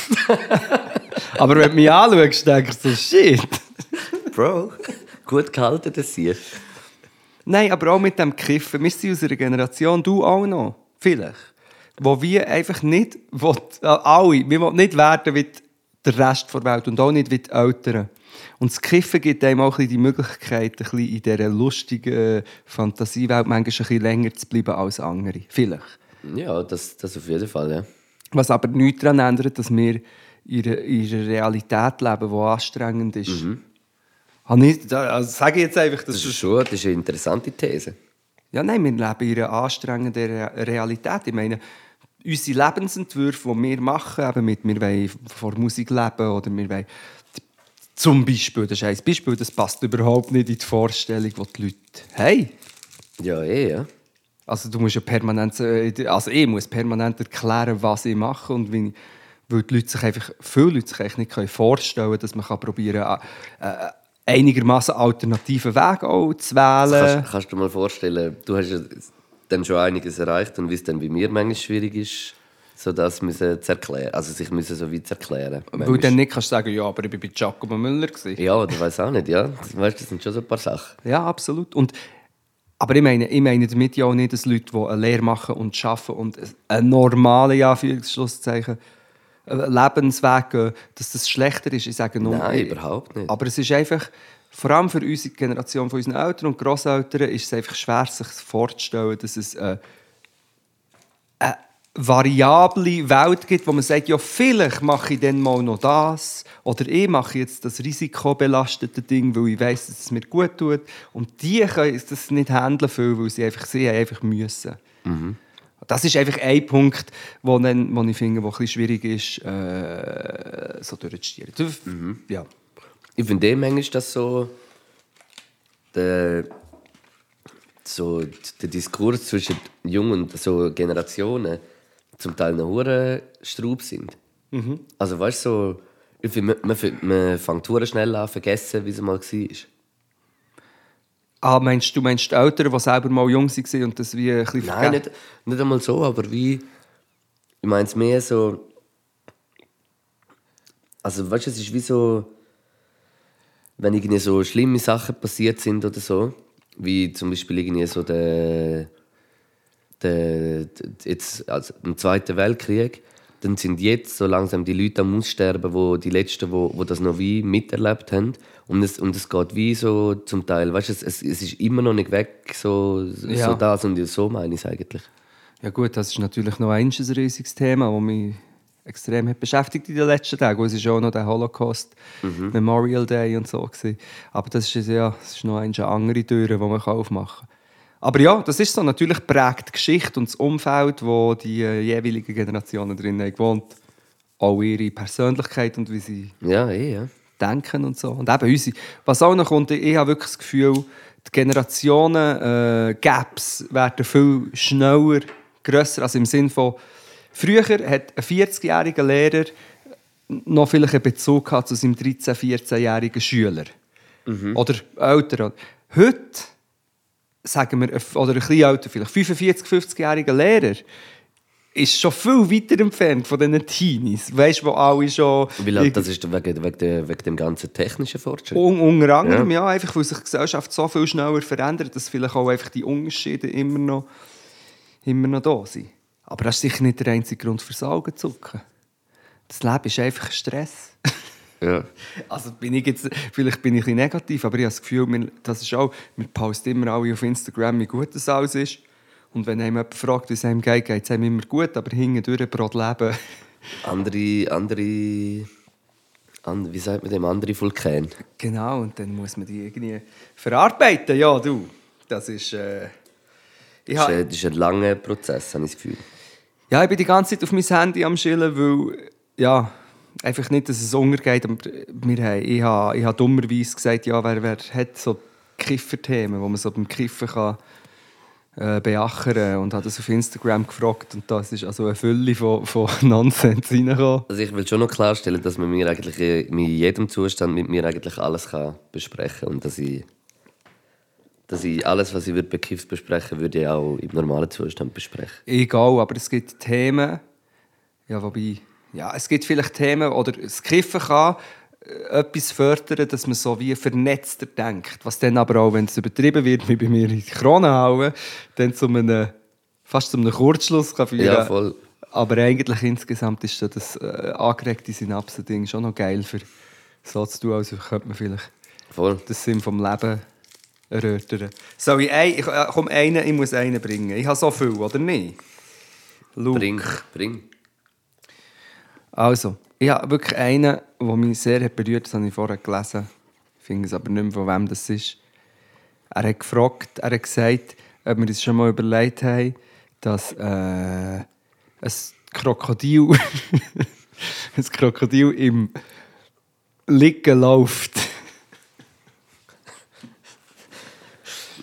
[LAUGHS] aber wenn du mich anschaust, denkst du so, shit. Bro, gut gehalten, das hier. Nein, aber auch mit dem Kiffen. Wir sind aus einer Generation, du auch noch, vielleicht, wo wir einfach nicht, will, äh, alle, wir wollen nicht werden wie der Rest der Welt und auch nicht wie die Eltern. Und das Kiffen gibt einem auch die Möglichkeit, ein bisschen in dieser lustigen Fantasiewelt manchmal ein bisschen länger zu bleiben als andere. Vielleicht. Ja, das, das auf jeden Fall, ja. Was aber nichts daran ändert, dass wir in einer, in einer Realität leben, die anstrengend ist. Habe ich, also sage ich jetzt einfach, das Das ist schon das ist eine interessante These. Ja, nein, wir leben in einer anstrengenden Re Realität. Ich meine, unsere Lebensentwürfe, die wir machen, eben mit, wir wollen vor Musik leben oder wir wollen zum Beispiel, das ist ein Beispiel, das passt überhaupt nicht in die Vorstellung, die die Leute haben. Ja, eh, ja. Also du musst ja permanent, äh, also ich muss permanent erklären, was ich mache und wie, weil die Leute sich einfach, viele Leute sich nicht können vorstellen können, dass man kann probieren äh, äh, einigermaßen alternativen Weg auch zu wählen. Kannst, kannst du dir mal vorstellen, du hast dann schon einiges erreicht und wie es dann bei mir manchmal schwierig ist, so das müssen zu erklären, also sich müssen so weit zu erklären. Weil Manchmal- du dann nicht kannst sagen, ja, aber ich bin bei Giacomo Müller. Gewesen. Ja, oder weiß auch nicht, ja. Das, weißt, das sind schon so ein paar Sachen. Ja, absolut. Und, aber ich meine, ich meine damit ja auch nicht, dass Leute, die eine Lehre machen und arbeiten und einen normalen, äh, Lebensweg gehen, dass das schlechter ist. Ich sage nur, Nein, überhaupt nicht. Aber es ist einfach, vor allem für unsere Generation von unseren Eltern und Grosseltern, ist es einfach schwer, sich vorzustellen, dass es äh, eine variable Welt gibt, wo man sagt, ja, vielleicht mache ich dann mal noch das oder ich mache jetzt das risikobelastete Ding, weil ich weiß, dass es mir gut tut. Und die können das nicht handeln, viel, weil sie einfach, sie einfach müssen. Das ist einfach ein Punkt, wo, dann, wo ich finde, wo ein bisschen schwierig ist, äh, so durchzustieren. Ja. Ich finde, manchmal ist das so der, so der Diskurs zwischen jungen und so Generationen zum Teil noch hure Straub sind. Also weißt du, so, ich finde, man, man, man fängt hure schnell an vergessen, wie es mal war. Ah, meinst du, meinst die Eltern, die selber mal jung waren und das wie ein bisschen Nein, nicht, nicht einmal so, aber wie. Ich meine es mehr so. Also, weißt du, es ist wie so. Wenn irgendwie so schlimme Sachen passiert sind oder so, wie zum Beispiel irgendwie so der. der, jetzt, also im Zweiten Weltkrieg, dann sind jetzt so langsam die Leute am Aussterben, wo die Letzten, wo, wo das noch wie miterlebt haben. Und es, und es geht wie so zum Teil, weißt du, es, es, es ist immer noch nicht weg, so, Ja. so das und so meine ich es eigentlich. Ja gut, das ist natürlich noch ein riesiges Thema, das mich extrem hat beschäftigt in den letzten Tagen. Es war auch noch der Holocaust Memorial Day und so. Gewesen. Aber das ist, ja, das ist noch eine andere Tür, die man aufmachen kann. Aber ja, das ist so. Natürlich prägt die Geschichte und das Umfeld, wo die äh, jeweiligen Generationen drin haben gewohnt, auch ihre Persönlichkeit und wie sie Ja, eh, ja. denken und so. Und eben unsere, was auch noch kommt, ich habe wirklich das Gefühl, die Generationen-Gaps werden viel schneller, grösser, also im Sinn von, früher hat ein 40-jähriger Lehrer noch vielleicht einen Bezug gehabt zu seinem 13-, 14-jährigen Schüler. Oder älter. Heute, sagen wir, oder ein bisschen älter, vielleicht 45-, 50-jähriger Lehrer, ist schon viel weiter entfernt von diesen Teenies. Weißt du, wo alle schon. Weil das ist wegen, wegen, wegen dem ganzen technischen Fortschritt. Un unter anderem, ja. einfach weil sich die Gesellschaft so viel schneller verändert, dass vielleicht auch einfach die Unterschiede immer noch, immer noch da sind. Aber das ist sicher nicht der einzige Grund fürs Augenzucken. Das Leben ist einfach Stress. [LAUGHS] Ja. Also bin ich jetzt, vielleicht bin ich ein bisschen negativ, aber ich habe das Gefühl, wir, das ist auch, wir posten immer alle auf Instagram, wie gut das alles ist. Und wenn einem jemand fragt, wie es einem geht, geht es einem immer gut, aber hingedurch brot Leben. [LAUGHS] Andere, andere, and, wie sagt man dem, andere Vulkane. Genau, und dann muss man die irgendwie verarbeiten. Ja, du, das ist... Äh, Das ist, ein- das ist ein langer Prozess, habe ich das Gefühl. Ja, ich bin die ganze Zeit auf mein Handy am Chillen, weil, ja, einfach nicht, dass es untergeht. Wir haben, ich habe, ich habe dummerweise gesagt, ja, wer, wer hat so Kifferthemen, wo man so beim Kiffen kann, äh, beachern und habe das auf Instagram gefragt und da ist also eine Fülle von, von [LAUGHS] Nonsens reingekommen. Also ich will schon noch klarstellen, dass man mir eigentlich in jedem Zustand mit mir eigentlich alles kann besprechen und dass ich, dass ich alles, was ich würde bekifft besprechen, würde ich auch im normalen Zustand besprechen. Egal, aber es gibt Themen, ja, wobei, ja, es gibt vielleicht Themen, oder das Kiffen kann äh, etwas fördern, dass man so wie vernetzter denkt. Was dann aber auch, wenn es übertrieben wird, wie bei mir in die Krone hauen, dann zu einem, fast zu einem Kurzschluss kann führen. Ja, voll. Aber eigentlich insgesamt ist das äh, angeregte Synapsen-Ding schon noch geil, für so zu tun, als könnte man vielleicht Voll. den Sinn vom Leben erörtern. Soll ich, ein, ich äh, komm, einen, ich muss einen bringen. Ich habe so viel, oder nicht? Luke. Bring, bring. Also, ich habe wirklich einen, der mich sehr hat berührt das habe ich vorher gelesen. Ich finde es aber nicht mehr, von wem das ist. Er hat gefragt, er hat gesagt, ob wir uns schon mal überlegt haben, dass äh, ein Krokodil, [LAUGHS] ein Krokodil im Liegen läuft.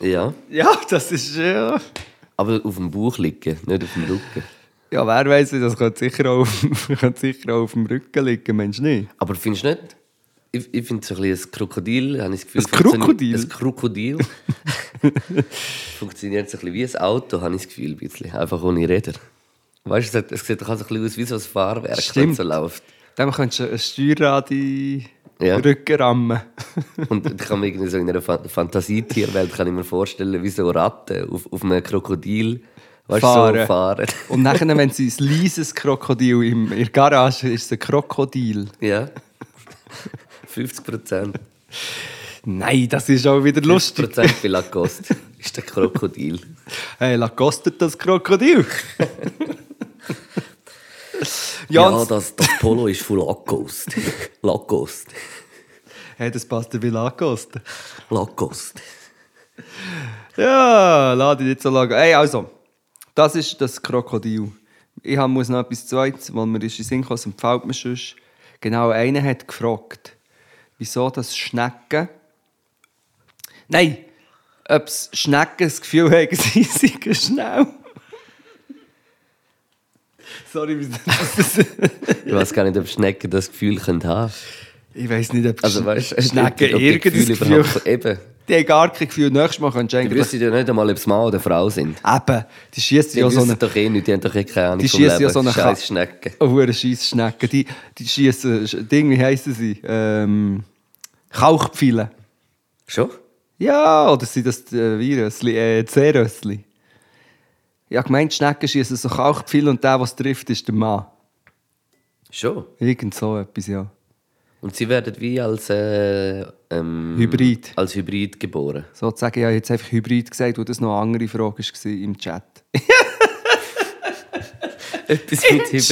Ja. Ja, das ist ja... Aber auf dem Bauch liegen, nicht auf dem Rücken. Ja, wer weiß, das könnte sicher auch auf, [LAUGHS] könnte sicher auch auf dem Rücken liegen, Mensch nicht? Aber findest du nicht? Ich, ich finde so ein, bisschen ein Krokodil, habe ich das Gefühl, Ein Krokodil? Ein Krokodil [LAUGHS] funktioniert so ein bisschen wie ein Auto, habe ich das Gefühl, ein bisschen. einfach ohne Räder. Weißt du, es, es sieht doch ein bisschen aus wie so ein Fahrwerk, es Stimmt. so läuft. Dem könntest du ein Steuerrad in Ja. Rücken rammen. [LAUGHS] Und ich kann mir irgendwie so in einer Fa- Fantasietierwelt kann ich mir vorstellen, wie so Ratten auf, auf einem Krokodil weißt, Fahren. so fahren. Und nachher, wenn sie ein [LAUGHS] leises Krokodil im, in der Garage ist, es ein Krokodil. ja. 50 Prozent. Nein, das ist auch wieder 50 lustig. Prozent bei Lacoste ist der Krokodil. Hey, la kostet das Krokodil? [LAUGHS] Ja, das, das Polo ist von Lacoste. [LAUGHS] Lacoste. hey, das passt ja wie Lacoste. Lacoste. Ja, lade ich nicht so lange. Hey, also, das ist das Krokodil. Ich muss noch etwas Zweites, weil mir ist in Sinn gekommen, empfiehlt mir sonst. Genau, einer hat gefragt, wieso das Schnecken... Nein, ob Schnecken das Gefühl [LAUGHS] haben, sie seien schnell. Sorry, wie das... Ich weiß gar nicht, ob Schnecken das Gefühl können haben Ich weiß nicht, ob Also, weißt Schnecken die irgendein Gefühl... überhaupt- Eben. Die haben gar kein Gefühl. Nächstes Mal könntest du Die eigentlich... wissen ja nicht einmal, ob es Mann oder Frau sind. Eben, die schießen Die ja so eine... doch eh nicht, die haben doch eh keine Ahnung Die schießen ja so eine Scheiß Ka- Schnecken. Oh, eine scheiß Schnecken. Die, die schießen Ding, wie heissen sie? Ähm, Kauchpfeile. Schon? Ja, oder sind das äh, Virösli, äh, Seerösli? Ich habe gemeint, Schnecken schießen so Kauchpfeile und der, was trifft, ist der Mann. Schon. Irgend so etwas, ja. Und sie werden wie als äh, ähm, Hybrid. Als Hybrid geboren. Sozusagen, ich habe jetzt einfach Hybrid gesagt, wo das noch eine andere Frage war im Chat. [LAUGHS] Etwas mit Hybrid.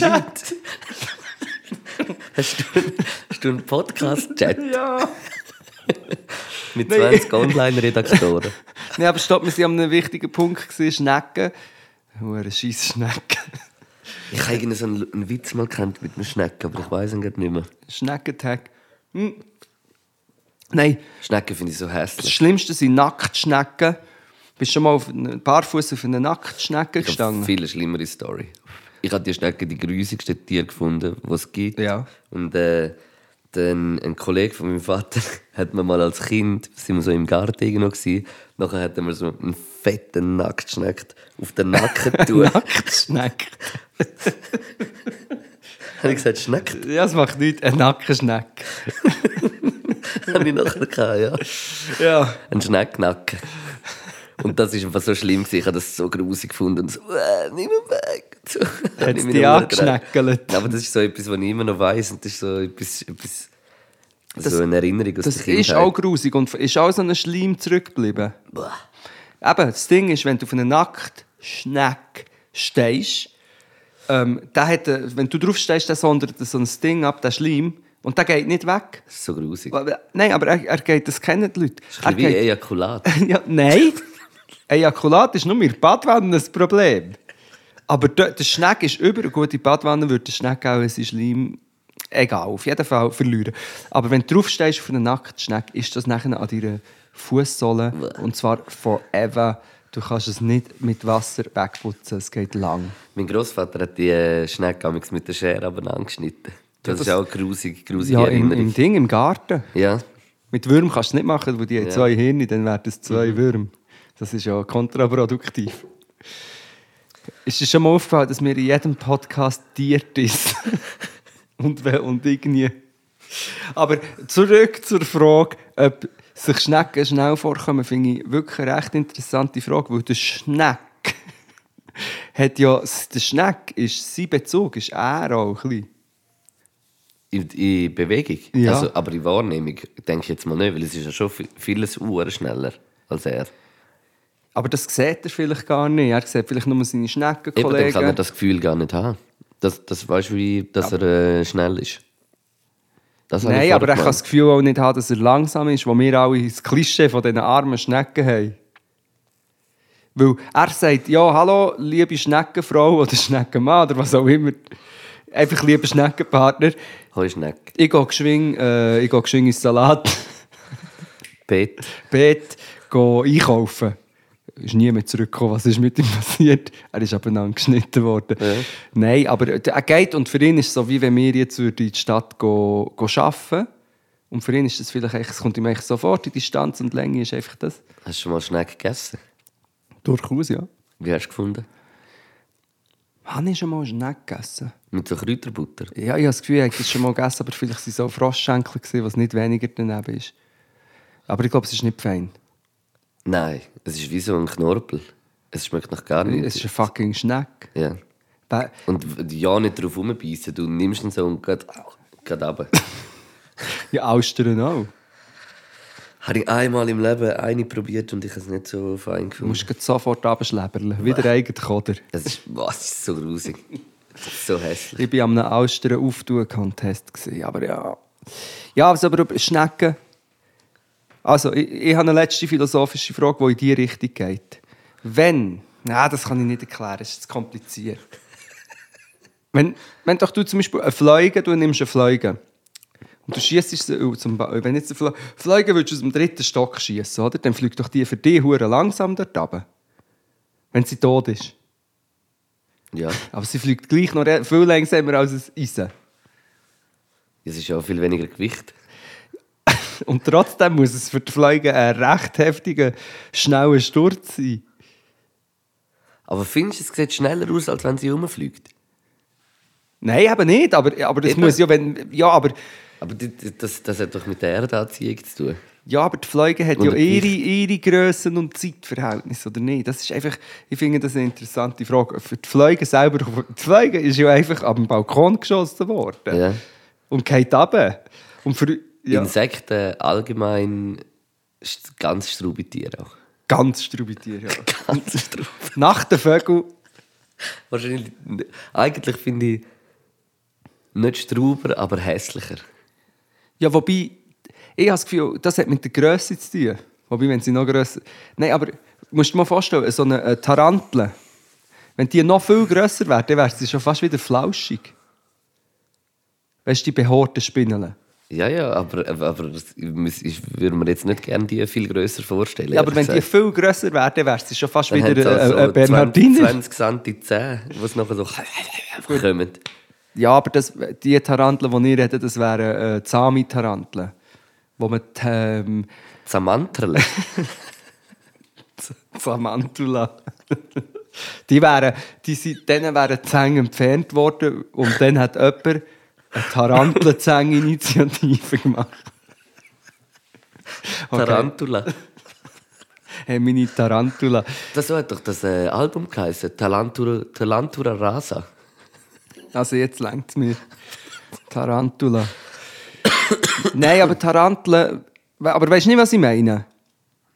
hast, du, hast du einen Podcast-Chat ja. [LAUGHS] mit Nein. 20 Online-Redaktoren? [LAUGHS] Nein, aber stopp, wir waren an einem wichtigen Punkt, Schnecken. Hure scheiß Schnecken. Ich habe irgendwie so einen, einen Witz mal kennt mit einem Schnecken, aber ich weiß ihn gerade nicht mehr. Schneckentag. Hm. Nein, Schnecken finde ich so das hässlich. Schlimmste sind Nacktschnecken. Bist du schon mal auf eine, barfuß auf einer Nacktschnecke Ich gestanden? viel schlimmere Story. Ich habe die Schnecke die grusigsten Tiere gefunden, die es gibt. Ja. Und äh, dann ein Kollege von meinem Vater [LAUGHS] hat mir mal als Kind, sind wir so im Garten irgendwo gewesen, nachher hat er mir so einen fetten Nacktschneck auf den [LAUGHS] Nacken tun. Nacktschnecke. [LAUGHS] habe ich gesagt, Schneck? Ja, das macht nichts. Eine Nackenschnecke. [LAUGHS] habe ich nachher gehabt, ja. Ja. Ein Schnecknacken. Und das ist einfach so schlimm. Ich habe das so grusig gefunden und so, äh, nimm weg. So, Hat's mich dich angeschneckelt? Aber das ist so etwas, was ich immer noch weiss und das ist so etwas, etwas so eine Erinnerung aus Das der Kindheit. ist auch grusig und ist auch so ein Schleim zurückgeblieben. Boah. Eben, das Ding ist, wenn du auf einer Nacktschnecke stehst, ähm, der hat, äh, wenn du drauf stehst, der sondert so ein Ding ab, der Schleim, und der geht nicht weg. Das ist so grusig. Aber- Nein, aber er, er geht, das kennen die Leute. Das ist ein wie geht, Ejakulat. [LAUGHS] ja, nein, Ejakulat ist nur in der Badwanne ein Problem. Aber der, der Schneck ist über eine gute Badwanne, würde der Schneck auch sein Schleim, egal, auf jeden Fall verlieren. Aber wenn du draufstehst auf einen Nacktschneck, ist das nachher an deiner Fußsohle und zwar forever. Du kannst es nicht mit Wasser wegputzen, es geht lang. Mein Großvater hat die äh, Schnecke mit der Schere aber angeschnitten. Das, das- ist auch grusig, grusige Ja, im, Erinnerung. im Ding, im Garten. Ja, Mit Würm kannst du es nicht machen, weil die Ja. zwei Hirne, dann werden es zwei Würmer. Das ist ja kontraproduktiv. Ist dir schon mal aufgefallen, dass wir in jedem Podcast Tiert ist? [LAUGHS] und, und irgendwie. Aber zurück zur Frage, ob sich Schnecken schnell vorkommen, finde ich wirklich eine recht interessante Frage, weil der Schneck [LAUGHS] hat ja, der Schneck ist sein Bezug, ist er auch ein bisschen. in, in Bewegung. Ja. Also, aber in Wahrnehmung denke ich jetzt mal nicht, weil es ist ja schon vi- vieles Uhr schneller als er. Aber das sieht er vielleicht gar nicht. Er sieht vielleicht nur seine Eben, dann kann er Schneckenkollegen. das Gefühl gar nicht haben. Das, das weißt du, wie, dass er äh, schnell ist. Habe ich Nein, aber er kann gemeint. das Gefühl auch nicht haben, dass er langsam ist, wo wir alle das Klischee von diesen armen Schnecken haben. Weil er sagt, ja, hallo, liebe Schneckenfrau oder Schneckenmann oder was auch immer. Einfach lieber Schneckenpartner. Hoi Schneck. Ich gehe geschwing, äh, ich gehe geschwing ins Salat, Pet. Beet, gehe einkaufen. Ist nie mehr zurückgekommen, was ist mit ihm passiert. Er ist abeinander geschnitten worden. Ja. Nein, aber er geht und für ihn ist es so, wie wenn wir jetzt in die Stadt go, go arbeiten. Und für ihn ist das vielleicht, echt- es kommt ihm eigentlich sofort, die Distanz und Länge ist einfach das. Hast du schon mal Schneck gegessen? Durchaus, ja. Wie hast du gefunden? Habe ich schon mal Schneck gegessen? Mit so Kräuterbutter? Ja, ich habe das Gefühl, ich habe das schon mal gegessen, aber vielleicht waren es so Froschschenkel, was nicht weniger daneben ist. Aber ich glaube, es ist nicht fein. Nein, es ist wie so ein Knorpel. Es schmeckt nach gar nichts. Es ist ein fucking Schneck. Ja. Be- Und ja, nicht drauf rumbeissen. Du nimmst ihn so und geht, geht runter. [LAUGHS] Ja, Austern auch. Habe ich einmal im Leben eine probiert und ich habe es nicht so fein Du gefunden. musst gleich sofort abschleberlen. Wie der eigene Koder. Es ist, was ist so grusig. Das so hässlich. Ich war an einem Austern auftun Contest gewesen, aber ja. Ja, also aber über Schnecken. Also, ich, ich habe eine letzte philosophische Frage, die in diese Richtung geht. Wenn, nein, das kann ich nicht erklären, das ist zu kompliziert. [LAUGHS] wenn, wenn doch du zum Beispiel eine Fliege, du nimmst eine Fliege und du schießt sie, zum Ba- wenn jetzt eine Fliege würdest du aus dem dritten Stock schießen, oder? Dann fliegt doch die für dich hure langsam dort runter. Wenn sie tot ist. Ja, Aber sie fliegt gleich noch viel langsamer als ein Eisen. es ist ja auch viel weniger Gewicht. Und trotzdem muss es für die Fliege ein recht heftiger, schneller Sturz sein. Aber findest du, es sieht schneller aus, als wenn sie rumfliegt? Nein, eben nicht. Aber, aber das Eben. muss ja, wenn. Ja, aber, Aber das, das hat doch mit der Erdanziehung zu tun. ja, aber die Fliege hat Und ja ihre, ihre Grössen und Zeitverhältnisse, oder nicht? Das ist einfach. Ich finde das eine interessante Frage. Für die Fliege selber. Die Fliege ist ja einfach am Balkon geschossen worden. Ja. Und geht runter. Und für. Ja, Insekten allgemein ganz straube Tiere auch. ganz strubitiert, ja. [LAUGHS] Ganz straube. Nach den Vögeln. Wahrscheinlich, eigentlich finde ich nicht strauber, aber hässlicher. Ja, wobei, ich habe das Gefühl, das hat mit der Größe zu tun. Wobei, wenn sie noch grösser... Nein, aber musst du dir mal vorstellen, so eine äh, Tarantel, wenn die noch viel grösser wäre, dann wäre sie schon fast wieder flauschig. Weißt du, die behaarten Spinneln. Ja, ja, aber, aber ich, würde mir jetzt nicht gerne die viel grösser vorstellen. Ja, aber wenn ehrlich die gesagt. viel grösser werden, wäre es schon fast Dann wieder hat's ein also äh, Bernhardiner. 20, 20 cm Zähne, die es nachher so [LAUGHS] kommen. Ja, aber das, die Taranteln, die ich rede, das wären äh, Zami-Taranteln. Wo man die, ähm, Zamanterle. [LAUGHS] Zamantula. die wären, die sind, denen wären die Zähne entfernt worden und dann hat jemand eine Tarantelzähne-Initiative gemacht. Okay. Tarantula. Hey, meine Tarantula. Das hat doch das äh, Album geheißen. Talantura, Talantura Rasa. Also jetzt längt es mir. Tarantula. Nein, aber Taranteln... Aber weißt du nicht, was ich meine?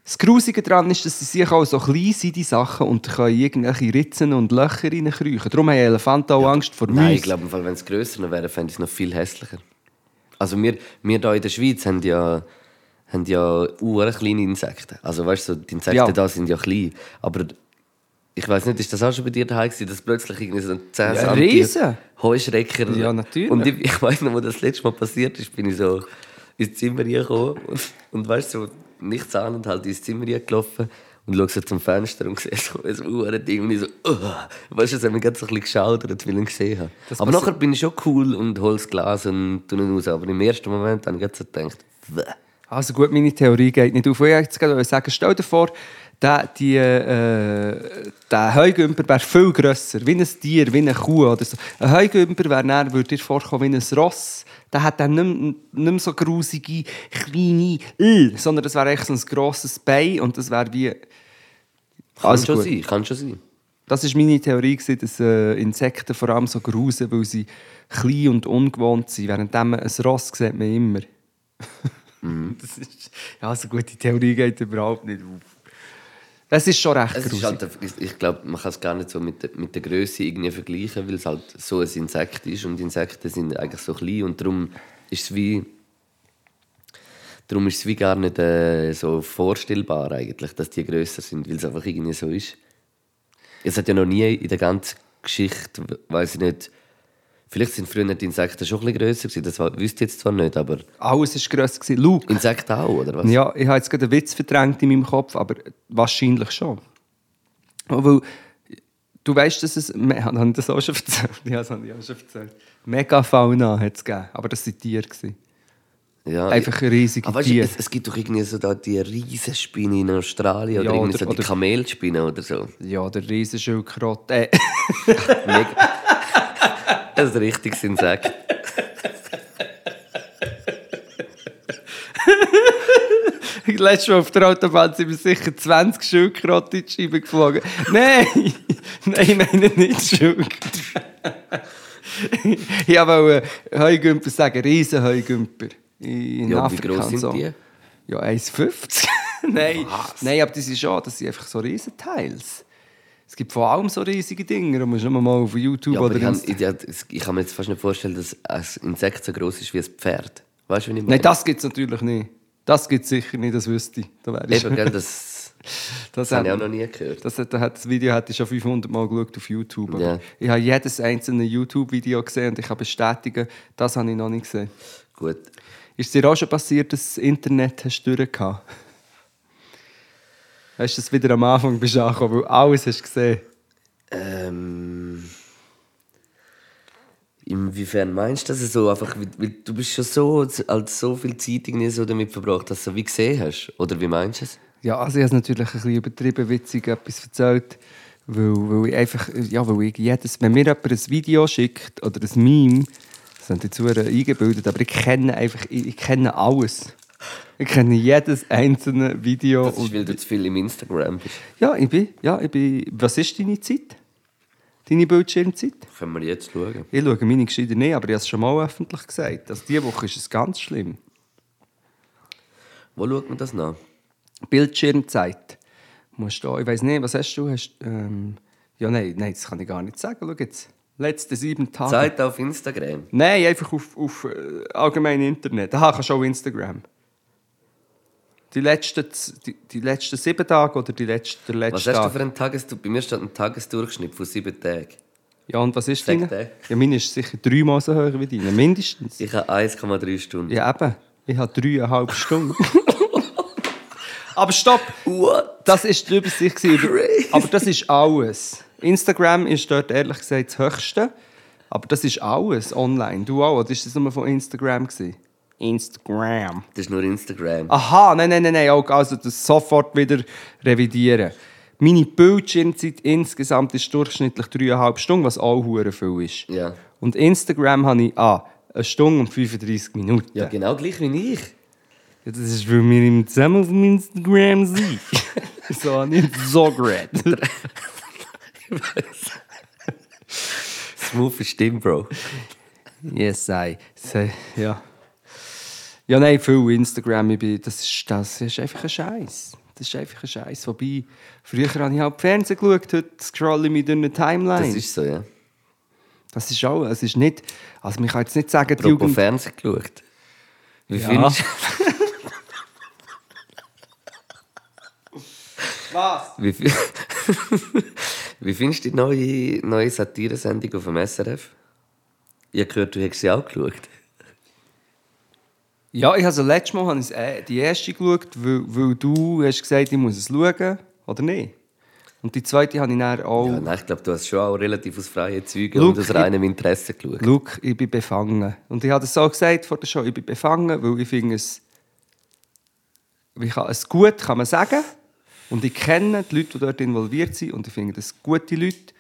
Das Grusige daran ist, dass sie sich auch so klein sind, die Sachen, und können irgendwelche Ritzen und Löcher reinkriechen. Darum haben Elefanten auch Angst vor Nein, ich Mäusen. glaube, wenn es grösser wäre, fände ich es noch viel hässlicher. Also wir, wir hier in der Schweiz haben ja, haben ja ure kleine Insekten. Also weißt du, die Insekten Ja. da sind ja klein. Aber ich weiß nicht, ist das auch schon bei dir daheim gewesen, dass plötzlich irgendwie so ein 10 Ja, riesen. Heuschrecker... Ja, natürlich. Und ich, [LAUGHS] ich weiß noch, wo das letzte Mal passiert ist, bin ich so ins Zimmer reingekommen und, und weißt du, so nichts an und halt ins Zimmer reingelaufen und schaue so zum Fenster und [LAUGHS] sehe so ein ure Ding und ich so, uh, weißt du, es hat mich gerade so ein bisschen geschaudert, weil ich ihn gesehen habe. Das aber nachher bin ich schon cool und hole das Glas und tue ihn raus. Aber im ersten Moment habe ich gerade so gedacht, «Bäh.» Also gut, meine Theorie geht nicht auf. Ich wollte sagen, stell dir vor, der, die, äh, der Heugümper wäre viel grösser, wie ein Tier, wie eine Kuh oder so. Ein Heugümper wäre dann, würde dir vorkommen wie ein Ross. Der hat dann nicht, nicht so grusige, kleine, äh, sondern das wäre echt so ein grosses Bein und das wäre wie... Kann Also schon gut. sein, kann schon sein. Das war meine Theorie, gewesen, dass äh, Insekten vor allem so grusen, weil sie klein und ungewohnt sind. Während ein Ross sieht man immer. [LAUGHS] das ist, ja, so gut, die Theorie geht überhaupt nicht auf. Das ist schon recht Es ist halt, ich- ich glaube, man kann es gar nicht so mit, der- mit der Größe irgendwie vergleichen, weil es halt so ein Insekt ist und Insekten sind eigentlich so klein und darum ist es wie darum ist es wie gar nicht äh, so vorstellbar eigentlich, dass die größer sind, weil es einfach irgendwie so ist. Es hat ja noch nie in der ganzen Geschichte, weiß ich nicht, vielleicht sind früher die Insekten schon ein bisschen grösser gewesen, das wüsste ich jetzt zwar nicht, aber Alles war grösser. gewesen. Luke, Insekten auch, oder was? ja, ich habe jetzt gerade einen Witz verdrängt in meinem Kopf, aber wahrscheinlich schon. Weil, du weißt, dass es... Me- [LAUGHS] Habe ich das auch schon erzählt? Ja, das habe ich auch schon erzählt. Megafauna hat es gegeben, aber das waren Tiere. gewesen. Ja, Einfach ein riesige Aber weißt du, Tier. es, es gibt doch irgendwie so da die Riesenspinne in Australien Ja, oder, irgendwie oder- so die oder- Kamelspinne oder so. Ja, der Riesenschildkröte. Äh, [LAUGHS] ein richtiges Insekt. [LAUGHS] Letztes Mal auf der Autobahn sind wir sicher 20 Schildkröten in die Scheibe geflogen. Nein! [LAUGHS] Nein, ich meine nicht Schildkröten. ich wollte Heugümper sagen, Riesenheugümper. In Ja, wie Afrika gross und sind so. die? Ja, 1,50. [LAUGHS] Nein. Nein, aber das ist schon, das sind einfach so Riesenteils. Es gibt vor allem so riesige Dinge. Da musst du nur mal auf YouTube Ja, oder ich, kann, ich, ich kann mir jetzt fast nicht vorstellen, dass ein Insekt so groß ist wie ein Pferd. Weißt du, wie ich meine? Nein, das gibt es natürlich nicht. Das gibt es sicher nicht, das wüsste ich. Da Eben, gell, [LAUGHS] das, das das habe ich auch noch nie gehört. Das, hat, das Video hatte ich schon 500 Mal geschaut auf YouTube. Ja. Ich habe jedes einzelne YouTube-Video gesehen und ich kann bestätigen, das habe ich noch nicht gesehen. Gut. Ist dir auch schon passiert, dass das Internet hast du durchgehabt? Hast du das wieder am Anfang bist angekommen, weil alles hast du gesehen? Ähm, inwiefern meinst du das so? Einfach, weil, du bist schon so, als so viel Zeit irgendwie so damit verbracht, dass du wie gesehen hast. Oder wie meinst du es? Ja, also ich habe es natürlich ein bisschen übertrieben witzig etwas erzählt, weil, weil ich einfach, ja, weil ich jedes, wenn mir jemand ein Video schickt oder ein Meme, das sind jetzt sehr eingebildet, aber ich kenne einfach, ich, ich kenne alles. Ich kenne jedes einzelne Video. Das ist, weil du zu viel im Instagram bist. ja, ich bin, ja, ich bin, was ist deine Zeit? Deine Bildschirmzeit? Können wir jetzt schauen. Ich schaue meine gescheiter nicht, aber ich habe es schon mal öffentlich gesagt. Also diese Woche ist es ganz schlimm. Wo schaut man das nach? Bildschirmzeit. Musst du, ich weiß nicht, was hast du? Hast, ähm, ja, nein, nein, das kann ich gar nicht sagen. Schau jetzt. Letzte sieben Tage. Zeit auf Instagram. Nein, einfach auf, auf äh, allgemein Internet. Aha, kannst du auch Instagram. Die letzten, die, die letzten sieben Tage oder die letzte, der letzte Was hast du Tag? für einen Tagesdurchschnitt? Bei mir steht ein Tagesdurchschnitt von sieben Tagen. Ja, und was ist Sag deine? den. Ja, meine ist sicher dreimal so hoch wie deine, mindestens. Ich habe 1,3 Stunden. Ja, eben. Ich habe dreieinhalb Stunden. [LAUGHS] Aber stopp! What? Das war die Übersicht. Crazy. Aber das ist alles. Instagram ist dort ehrlich gesagt das Höchste. Aber das ist alles online. Du auch, oder ist das nur von Instagram? Gewesen? Instagram. Das ist nur Instagram. Aha, nein, nein, nein, nein. auch- Also das sofort wieder revidieren. Meine Bildschirmzeit insgesamt ist durchschnittlich dreieinhalb Stunden, was auch hure viel ist. Ja. Und Instagram habe ich ah, eine Stunde und 35 Minuten. Ja, genau gleich wie ich. Ja, das ist, weil wir im zusammen auf Instagram sind. [LAUGHS] so, nicht so great. Smooth Stimme, Bro. yes, I. So, ja. Ja, nein, viel Instagram. Ich bin, das, ist, das ist einfach ein Scheiß. Das ist einfach ein Scheiß. Wobei, früher habe ich halt Fernsehen geschaut, heute scrolle ich mich durch eine Timeline. Das ist so, ja. Das ist auch, es ist nicht, also man kann jetzt nicht sagen, die Apropos Jugend... Fernsehen geschaut. Wie Ja. findest [LAUGHS] Was? wie, [LAUGHS] wie findest du die neue, neue Satire-Sendung auf dem SRF? Ich habe gehört, du hättest sie auch geschaut. Ja, ich habe so letztes Mal habe ich äh, die erste geschaut, weil, weil du hast gesagt, ich muss es schauen, oder nicht? Und die zweite habe ich dann auch... Ja, nein, ich glaube, du hast schon auch relativ aus freien Zügen Look, und aus reinem Interesse geschaut. Look, ich bin befangen. Und ich habe das so gesagt vor der Show, ich bin befangen, weil ich finde es... Ich kann, es gut kann man sagen. Und ich kenne die Leute, die dort involviert sind. Und ich finde das gute Leute.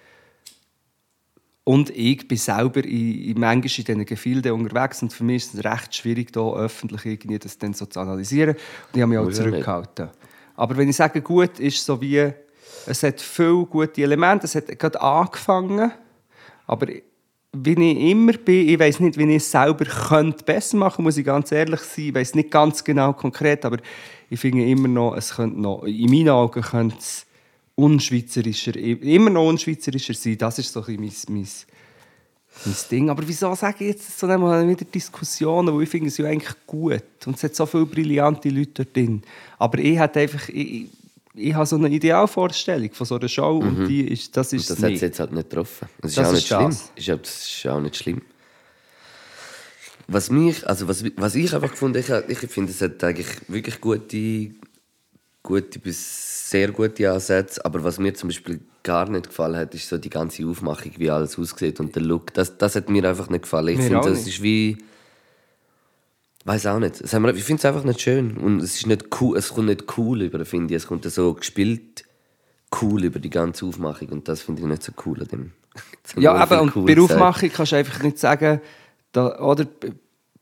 Und ich bin selber in, in manchmal in diesen Gefilden unterwegs. Und für mich ist es recht schwierig, da öffentlich irgendwie das dann so zu analysieren. Und ich habe mich auch zurückgehalten. Aber wenn ich sage gut, ist so wie... Es hat viele gute Elemente. Es hat gerade angefangen. Aber wie ich immer bin, ich weiß nicht, wie ich es selber könnte besser machen muss ich ganz ehrlich sein. Ich weiß nicht ganz genau konkret, aber ich finde immer noch, es könnte noch, in meinen Augen könnte es unschweizerischer, immer noch unschweizerischer sein. Das ist so ein bisschen mein, mein, mein Ding. Aber wieso sage ich jetzt so einmal wieder Diskussionen, weil ich finde es ja eigentlich gut. Und es hat so viele brillante Leute drin. Aber ich habe einfach... Ich, ich, habe so eine Idealvorstellung von so einer Show und die ist, das ist Und es das hat sie jetzt halt nicht getroffen. Das ist Das auch ist nicht schlimm. das. Ist, das ist auch nicht schlimm. Was mich, also was, was ich einfach gefunden ich, ich finde, es hat eigentlich wirklich gute, gute bis sehr gute Ansätze. Aber was mir zum Beispiel gar nicht gefallen hat, ist so die ganze Aufmachung, wie alles aussieht und der Look. Das, das hat mir einfach nicht gefallen. Ich finde, das nicht. ist wie Weiß auch nicht. Ich finde es einfach nicht schön. Und es, ist nicht cool, es kommt nicht cool über, finde ich. Es kommt so gespielt cool über die ganze Aufmachung. Und das finde ich nicht so cool an dem. [LAUGHS] Ja, viel und cool bei. Aufmachung kannst du einfach nicht sagen, da, oder,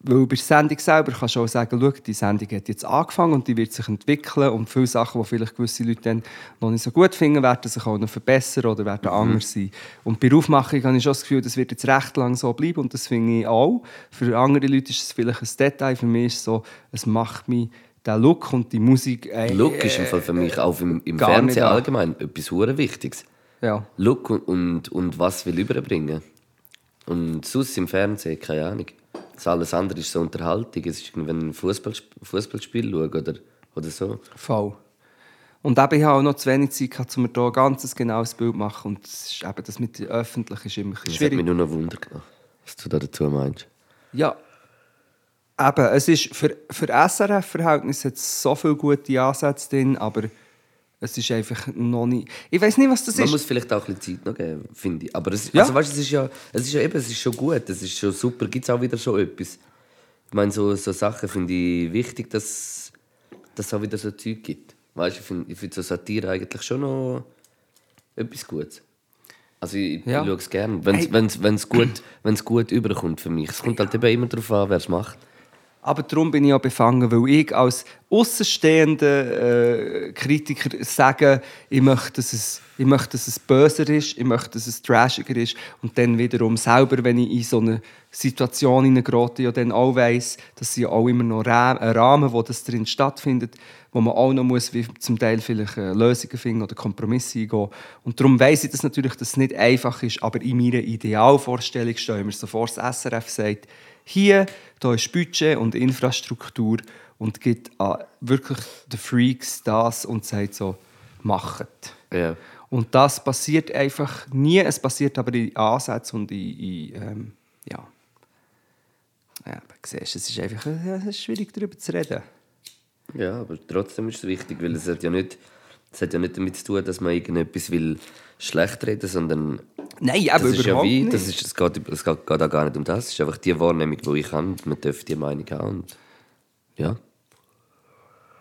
weil bei der Sendung selber kannst du auch sagen, schau, die Sendung hat jetzt angefangen und die wird sich entwickeln und viele Sachen, die vielleicht gewisse Leute dann noch nicht so gut finden, werden sich auch noch verbessern oder werden Mhm. anders sein. Und bei Aufmachung habe ich schon das Gefühl, das wird jetzt recht lang so bleiben und das finde ich auch. Für andere Leute ist es vielleicht ein Detail, für mich ist es so, es macht mich der Look und die Musik... Äh, Look ist im Fall für mich auch im, im Fernsehen allgemein etwas hure Wichtiges. Ja. Look und, und, und was will überbringen. Und sonst im Fernsehen, keine Ahnung. Das alles andere ist so Unterhaltung. Es ist irgendwie ein Fußball, Fußballspiel schauen oder, oder so. Voll. Und eben, ich habe auch noch zu wenig Zeit gehabt, um mir da ein ganz genaues Bild zu machen. Und das, ist eben, das mit der Öffentlichen ist immer bisschen Das hat schwierig. mich nur noch Wunder gemacht, was du da dazu meinst. Ja. Eben, es ist für, für SRF-Verhältnisse so viele gute Ansätze drin, aber es ist einfach noch nicht... Ich weiß nicht, was das Man ist. muss vielleicht auch ein bisschen Zeit noch geben, finde ich. Aber es, Ja. also, weißt, es, ist ja, es ist ja eben, es ist schon gut, es ist schon super. Gibt es auch wieder so etwas? Ich meine, so, so Sachen finde ich wichtig, dass dass es auch wieder so Zeug gibt. Weißt, ich finde ich find so Satire eigentlich schon noch etwas Gutes. Also ich, Ja. ich schaue es gerne, wenn es Hey. wenn's, wenn's gut, wenn's gut überkommt für mich. Es kommt halt eben immer darauf an, wer es macht. Aber darum bin ich auch befangen, weil ich als außenstehender äh, Kritiker sage, ich möchte, dass es, ich möchte, dass es böser ist, ich möchte, dass es trashiger ist und dann wiederum selber, wenn ich in so eine Situation hineingerate, ja dann auch weiss, dass sie auch immer noch einen Rahmen, wo das drin stattfindet, wo man auch noch muss, wie zum Teil vielleicht äh, Lösungen finden oder Kompromisse eingehen. Und darum weiss ich das natürlich, dass es nicht einfach ist, aber in meiner Idealvorstellung stellen wir so vor, das SRF sagt, hier, da ist Budget und Infrastruktur und gibt an wirklich den Freaks das und sagt so, macht. Ja. Und das passiert einfach nie. Es passiert aber in Ansätzen und in, in ähm, ja. Ja, aber siehst, es ist einfach äh, es ist schwierig darüber zu reden. Ja, aber trotzdem ist es wichtig, weil es hat ja nicht, es hat ja nicht damit zu tun, dass man irgendetwas will schlecht reden, sondern Nein, das aber ist ja wie, das ist, es geht, es geht, geht auch gar nicht um das. Es ist einfach die Wahrnehmung, die ich habe. Man darf die Meinung haben. Und ja,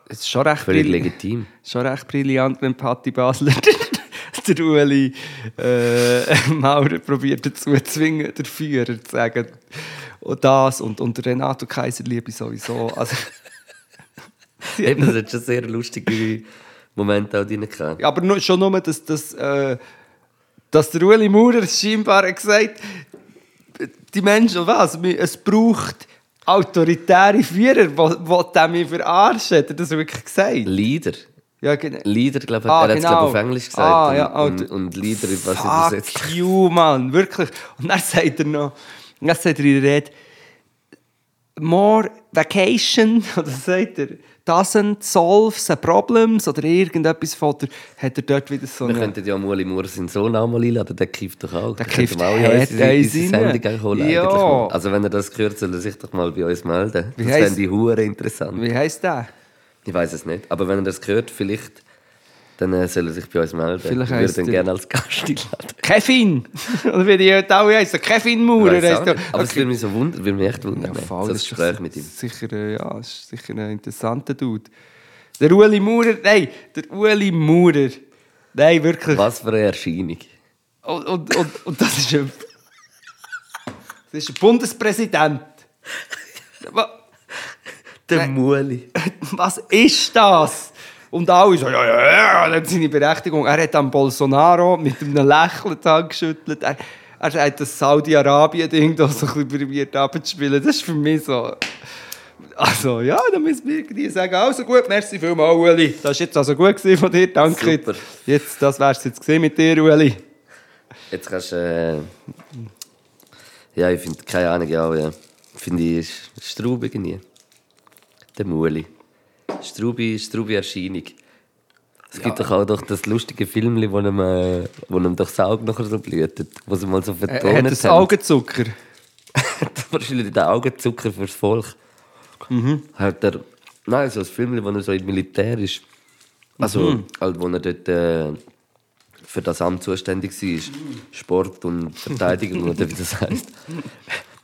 es ist schon recht, völlig legitim. [LAUGHS] schon recht brillant, wenn Patti Basler [LAUGHS] der Ueli äh, [LAUGHS] Maurer probiert dazu zu zwingen, der Führer zu sagen. Und das und, und Renato Kaiser liebe ich sowieso. Also, Eben, das hat schon sehr lustige Momente auch drin gehabt. Ja, aber nur, schon nur, dass, dass, äh, dass der Ueli Maurer scheinbar hat gesagt die Menschen, was? Es braucht autoritäre Führer, die die mich verarschen. Hat er das wirklich gesagt? Lieder. Ja, genau. Lieder, glaube ich, Ah, er hat es genau. auf Englisch gesagt. Ah, und, ja, und, und- und Lieder, ich weiß nicht, übersetzt. Fuck you, Mann. Wirklich. Und dann sagt er noch, dann sagt er in der Rede, more vacation, [LAUGHS] oder sagt er, doesn't solve the problems, oder irgendetwas von der, hat er dort wieder so Wir eine... könnten ja Muli Moore seinen Sohn auch mal einladen, der kifft doch auch. Der kifft wir auch unsere rein. Sendung holen. Ja. eigentlich. Also wenn er das hört, soll er sich doch mal bei uns melden. Wie das heisst- fände ich hure interessant. Wie heisst der? Ich weiß es nicht. Aber wenn er das hört, vielleicht, dann äh, soll er sich bei uns melden. Vielleicht ich würde heisst ihn er- gerne als Gast einladen. Kevin! [LAUGHS] oder wie die heute alle heißen, Kevin Maurer auch heisst er. Aber es würde mich so wundern, würde mich echt wundern. Ja, voll, so ein das ist Gespräch mit ihm. Sicher, äh, ja, das ist sicher ein interessanter Dude. Der Ueli Maurer, nein, der Ueli Maurer. Nein, wirklich. Was für eine Erscheinung. Und, und, und, und das ist ein. [LAUGHS] Das ist ein Bundespräsident. Der. Muli. [LAUGHS] Was ist das? Und alle so, ja, ja, ja, ist seine Berechtigung. Er hat am Bolsonaro mit einem Lächeln die Hand geschüttelt. Er, er hat das Saudi-Arabien-Ding da so ein bisschen probiert abzuspielen. Das ist für mich so... Also, ja, da müssen wir irgendwie sagen, also gut, merci vielmals, Ueli. Das war jetzt also gut von dir, danke. Super. Jetzt, das wär's jetzt mit dir, Ueli. Jetzt kannst du. Äh, ja, ich finde, keine Ahnung, ja, ja. Finde ich, ist Straub irgendwie. Der Muli. Strubi, Strubi Erscheinung. Es gibt doch auch doch das lustige Film, wo ihm, äh, wo ihm doch das Auge nachher so blühtet, wo sie mal so Er, vertont er hat das Augenzucker. [LAUGHS] Wahrscheinlich den Augenzucker fürs Volk. Mhm. Hat er, nein, so ein Film, wo er so im Militär ist. Also, Mhm. halt, wo er dort äh, für das Amt zuständig war. Sport und Verteidigung, oder wie das [LAUGHS] heisst.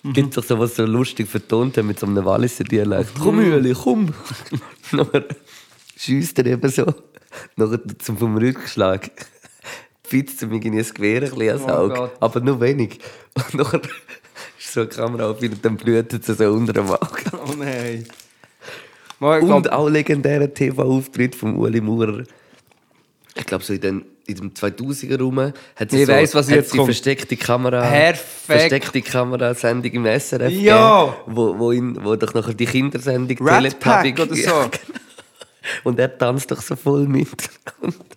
Mhm. Gibt doch sowas so lustig vertont hat mit so einem Walliser Dialekt. Komm, Mühle, komm! [LAUGHS] Nachher schiesst er eben so. Nachher zum vom Rückschlag. Ihm irgendwie ein Gewehr ein bisschen ans Oh Auge. Gott. aber nur wenig. Und nachher ist so eine Kamera auf und dann blutet es so unter dem Auge. Oh nein. Mal, Und glaub, auch legendärer TV-Auftritt von Uli Maurer. Ich glaube, so in, den, in dem 2000er rum hat sie Ich so, weiss, was hat jetzt kommt. versteckte Kamera, Perfekt. versteckte Kamerasendung im SRF Ja. gegeben, wo, wo, ihn, wo doch nachher die Kindersendung Teletubby- oder so. Ja, genau. [LAUGHS] Und er tanzt doch so voll mit.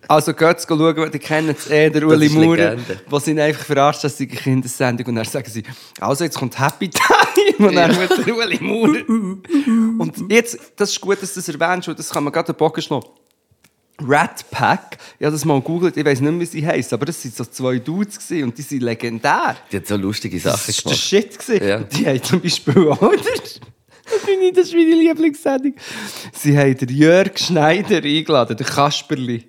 Also geht schauen, die kennen es eh, der Uli Maurer, wo ihn einfach verarscht, dass sie eine Kindersendung und dann sagen sie, also jetzt kommt Happy [LAUGHS] Time und dann wird der Uli Maurer. und jetzt, das ist gut, dass du das erwähnst, weil das kann man gerade den Bogen schlagen. Rat Pack, ich habe das mal gegoogelt, ich weiß nicht mehr, wie sie heisst, aber das waren so zwei Dudes gewesen und die sind legendär. die hat so lustige Das Sachen war der gemacht. Shit. Gewesen. Ja. Die haben zum Beispiel auch... [LAUGHS] Das finde ich, das ist meine Lieblingssendung. Sie haben den Jörg Schneider eingeladen, den Kasperli.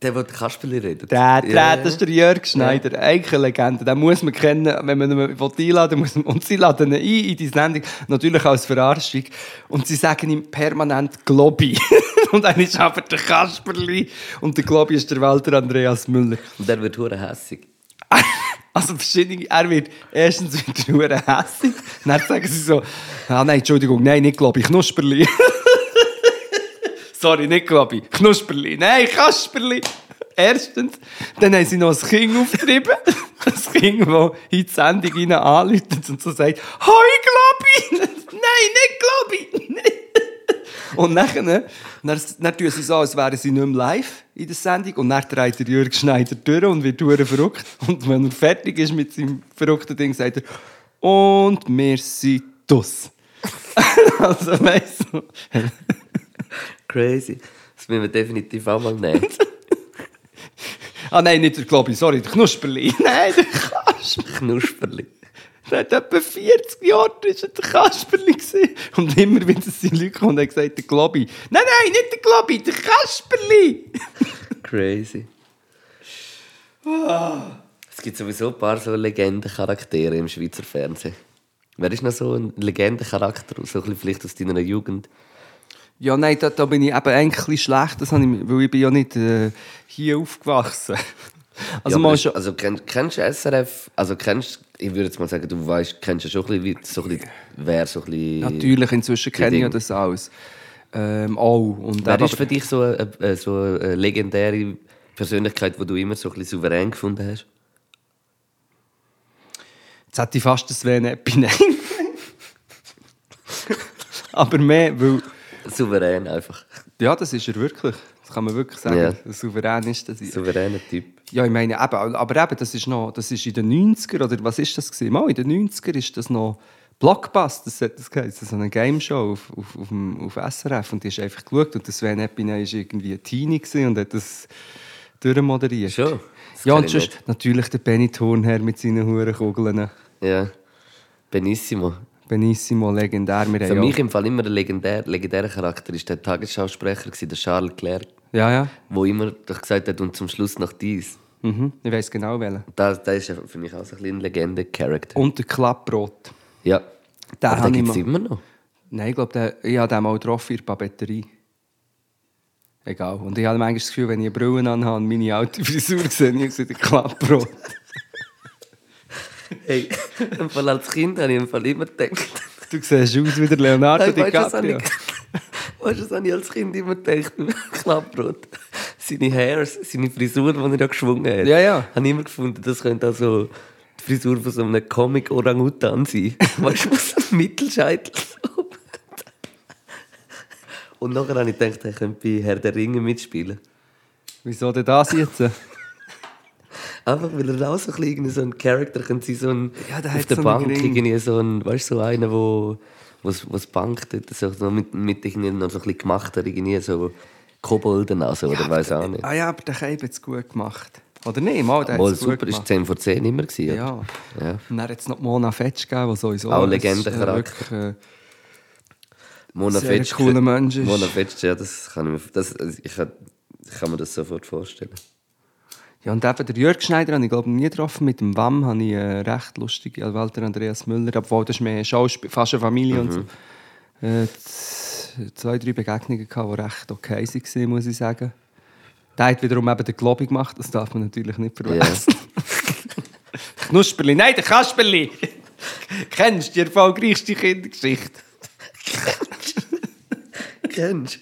Der, der Kasperli redet. Der, der, Ja, das ist der Jörg Schneider, eigentlich eine Legende. Den muss man kennen, wenn man ihn einladen. Muss man, und sie laden ihn ein in die Sendung, natürlich als Verarschung. Und sie sagen ihm permanent Globi. [LAUGHS] und dann ist aber der Kasperli und der Globi ist der Walter Andreas Müller. Und der wird hure hässig. [LAUGHS] Also verschiedene, er wird erstens wird er nur hässig, dann sagen sie so, ah nein, Entschuldigung, nein, nicht Globi, Knusperli. [LAUGHS] Sorry, nicht Globi, Knusperli, nein, Kasperli. Erstens, dann haben sie noch ein Kind aufgetrieben, [LAUGHS] ein Kind, das in die Sendung rein anläutet und so sagt, «Hoi, Globi!» «Nein, nicht Globi!» Und nachher, ne, dann, dann tun sie so, als wären sie nicht mehr live in der Sendung. Und dann dreht der Jürg Schneider durch und wird durch verrückt. Und wenn er fertig ist mit seinem verrückten Ding, sagt er, und wir sind das. [LAUGHS] also, weißt du. Crazy. Das müssen wir definitiv auch mal nehmen. Ah nein, nicht der Globi, sorry, der Knusperli. [LAUGHS] Nein, der. Knusperli. Hat etwa 40 Jahre ist er der Kasperli. Und immer wieder sind Leute gekommen und haben gesagt, der Globi. Nein, nein, nicht der Globi, der Kasperli. [LAUGHS] Crazy. Es gibt sowieso ein paar so Legendencharaktere im Schweizer Fernsehen. Wer ist noch so ein Legendencharakter, so ein bisschen vielleicht aus deiner Jugend? Ja, nein, da, da bin ich eben eigentlich ein bisschen schlecht, das habe ich, weil ich bin ja nicht äh, hier aufgewachsen. Also ja, schon... also kenn, kennst du SRF? Also kennst, ich würde jetzt mal sagen, du weißt, kennst ja schon ein bisschen, so ein bisschen, wer so ein bisschen... Natürlich, inzwischen kenne ich ja das alles. Ähm, auch. Und Wer ist für dich so eine, eine, so eine legendäre Persönlichkeit, die du immer so ein bisschen souverän gefunden hast? Jetzt hätte ich fast das Sven Eppi nein. Aber mehr, weil... Souverän einfach. Ja, das ist er wirklich. Das kann man wirklich sagen. Ja. Souverän ist das. Souveräner Typ. Ja, ich meine, eben, aber eben, das ist noch, das ist in den 90er, oder was ist das gewesen? Mal, in den 90er ist das noch Blockbuster, das hat das geheißen, so eine Game Show auf, auf, auf, auf SRF und die hast einfach geschaut und der Sven Epine war irgendwie ein Teenie und hat das durchmoderiert. Schon? Das Ja, und sonst nicht. natürlich der Benny Thurnherr mit seinen Hurenkugeln. Ja. Benissimo. Benissimo, legendär. Wir Für mich ja, im Fall immer ein legendär, legendärer Charakter ist der Tagesschausprecher, der Charles Leclerc, ja, ja. der immer doch gesagt hat, und zum Schluss noch dies. Mhm. Ich weiß genau welchen. Das, das ist für mich auch so ein bisschen ein Legende-Charakter. Und der Klappbrot. Ja. Den Aber den gibt es immer noch. Nein, ich glaube, ich habe den mal getroffen in der Papeterie. Egal. Und ich habe manchmal das Gefühl, wenn ich eine Brille anhabe und meine alte [LAUGHS] Frisur sehe, ich sehe den Klappbrot. [LAUGHS] Hey, im Fall als Kind habe ich im Fall immer gedacht. Du siehst aus wie der Leonardo DiCaprio. Weißt du, was habe ich als Kind immer gedacht? [LAUGHS] Klappbrot. Seine Hairs, seine Frisur, die er da geschwungen hat. Ja, ja. Habe ich immer gefunden, das könnte also die Frisur von so einem Comic-Orang-Utan sein. [LAUGHS] Weißt du, was ein Mittelscheitel. Und nachher habe ich gedacht, er könnte bei Herr der Ringe mitspielen. Wieso denn das jetzt? [LAUGHS] Einfach weil er auch so ein so ein Charakter könnte sein, so ein, Ja, der auf der Bank irgendwie so ein, weißt du, so einer, wo was was Bank dort so so mit, mit irgendwie noch so ein bisschen gemacht hat, irgendwie so Kobolden also, oder weiß auch nicht. Ah ja, aber der Cape hat es gut gemacht. Oder nicht? Mal, der gut super, ist gemacht. 10 vor 10 immer gewesen. Ja. ja. Und dann hat es noch Mona Fetsch gegeben, die sowieso... Auch das Legendencharakter. äh, wirklich, Mona Sehr Fetsch, cooler Mensch ist. Mona Fetsch, ja, das kann ich mir, das, ich, kann, ich kann mir das sofort vorstellen. Ja, und eben der Jörg Schneider habe ich glaube nie getroffen. Mit dem WAM habe ich äh, recht lustig, also Walter Andreas Müller, obwohl das ist mehr Schauspiel, fast eine Familie und so. Äh, z- zwei, drei Begegnungen gehabt, die recht okay waren, muss ich sagen. Der hat wiederum eben den Globi gemacht, das darf man natürlich nicht verwechseln. [LAUGHS] Knusperli, nein, der Kasperli! [LAUGHS] Kennst du die erfolgreichste Kindergeschichte? Kennst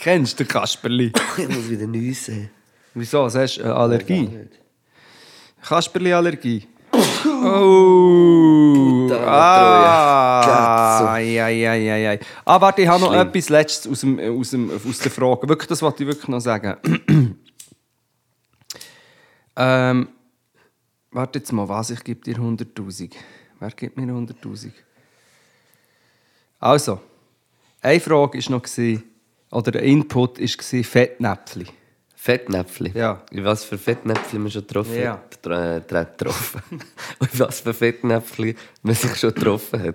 Kennst du den Kasperli? du? Ich muss wieder Neues sehen. Wieso? Was hast du? Eine Allergie? Kasperli-Allergie? Oh! Ah! Ai. Ah, warte, ich habe noch Schlimm. etwas Letztes aus, dem, aus, dem, aus der Frage. Wirklich, das wollte ich wirklich noch sagen. [CLEARS THROAT] ähm, warte jetzt mal, was? Ich gebe dir 100'000. Wer gibt mir 100'000? Also, eine Frage war noch, gewesen, oder ein Input war Fettnäpfli. Fettnäpfli? Ja. In was für Fettnäpfli man schon getroffen Ja. hat? Tra- getroffen. Und [LAUGHS] in was für Fettnäpfli man sich schon getroffen hat.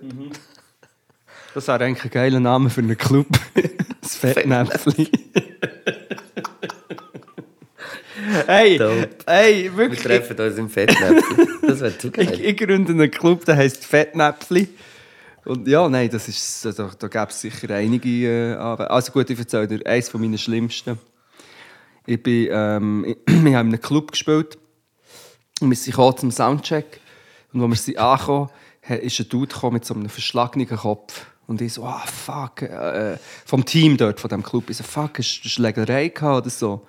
Das wäre eigentlich ein geiler Name für einen Club. [LAUGHS] Das Fettnäpfli. [LAUGHS] hey, hey, Wir wirklich. treffen uns im Fettnäpfli. Das wäre zu Ich, geil. ich gründe einen Club, der heißt Fettnäpfli. Und ja, nein, das ist, da, da gäbe es sicher einige. Äh, also gut, ich erzähle dir eines von meinen schlimmsten. Ich bin, ähm, ich, [CLEARS THROAT] wir haben in einem Club gespielt. Und wir sind zum Soundcheck. Und als wir sind angekommen, ha- ist ein Dude gekommen mit so einem verschlagenen Kopf. Und ich so, ah, fuck, äh, vom Team dort, von diesem Club. Ich so, fuck, hast du Schlägerei gehabt oder so?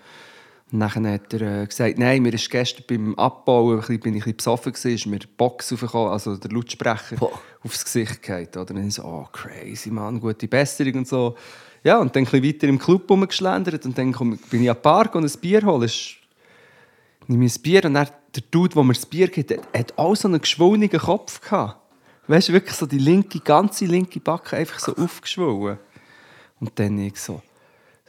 Und dann hat er äh, gesagt, nein, mir ist gestern beim Abbauen, bin ich ein bisschen besoffen gewesen, ist mir die Box aufgekommen, also der Lautsprecher, Boah. aufs Gesicht gefallen. Oder? Und dann so, oh, crazy, Mann, gute Besserung und so. Ja, und dann ein weiter im Club rumgeschlendert und dann komm, bin ich am Park und ein Bier holen. Ist- nehme ich ein Bier und dann der Dude, der mir das Bier gibt, hat, auch so einen geschwollenen Kopf gehabt. Weißt du, wirklich so die linke, ganze linke Backe einfach so aufgeschwollen. Und dann ich so,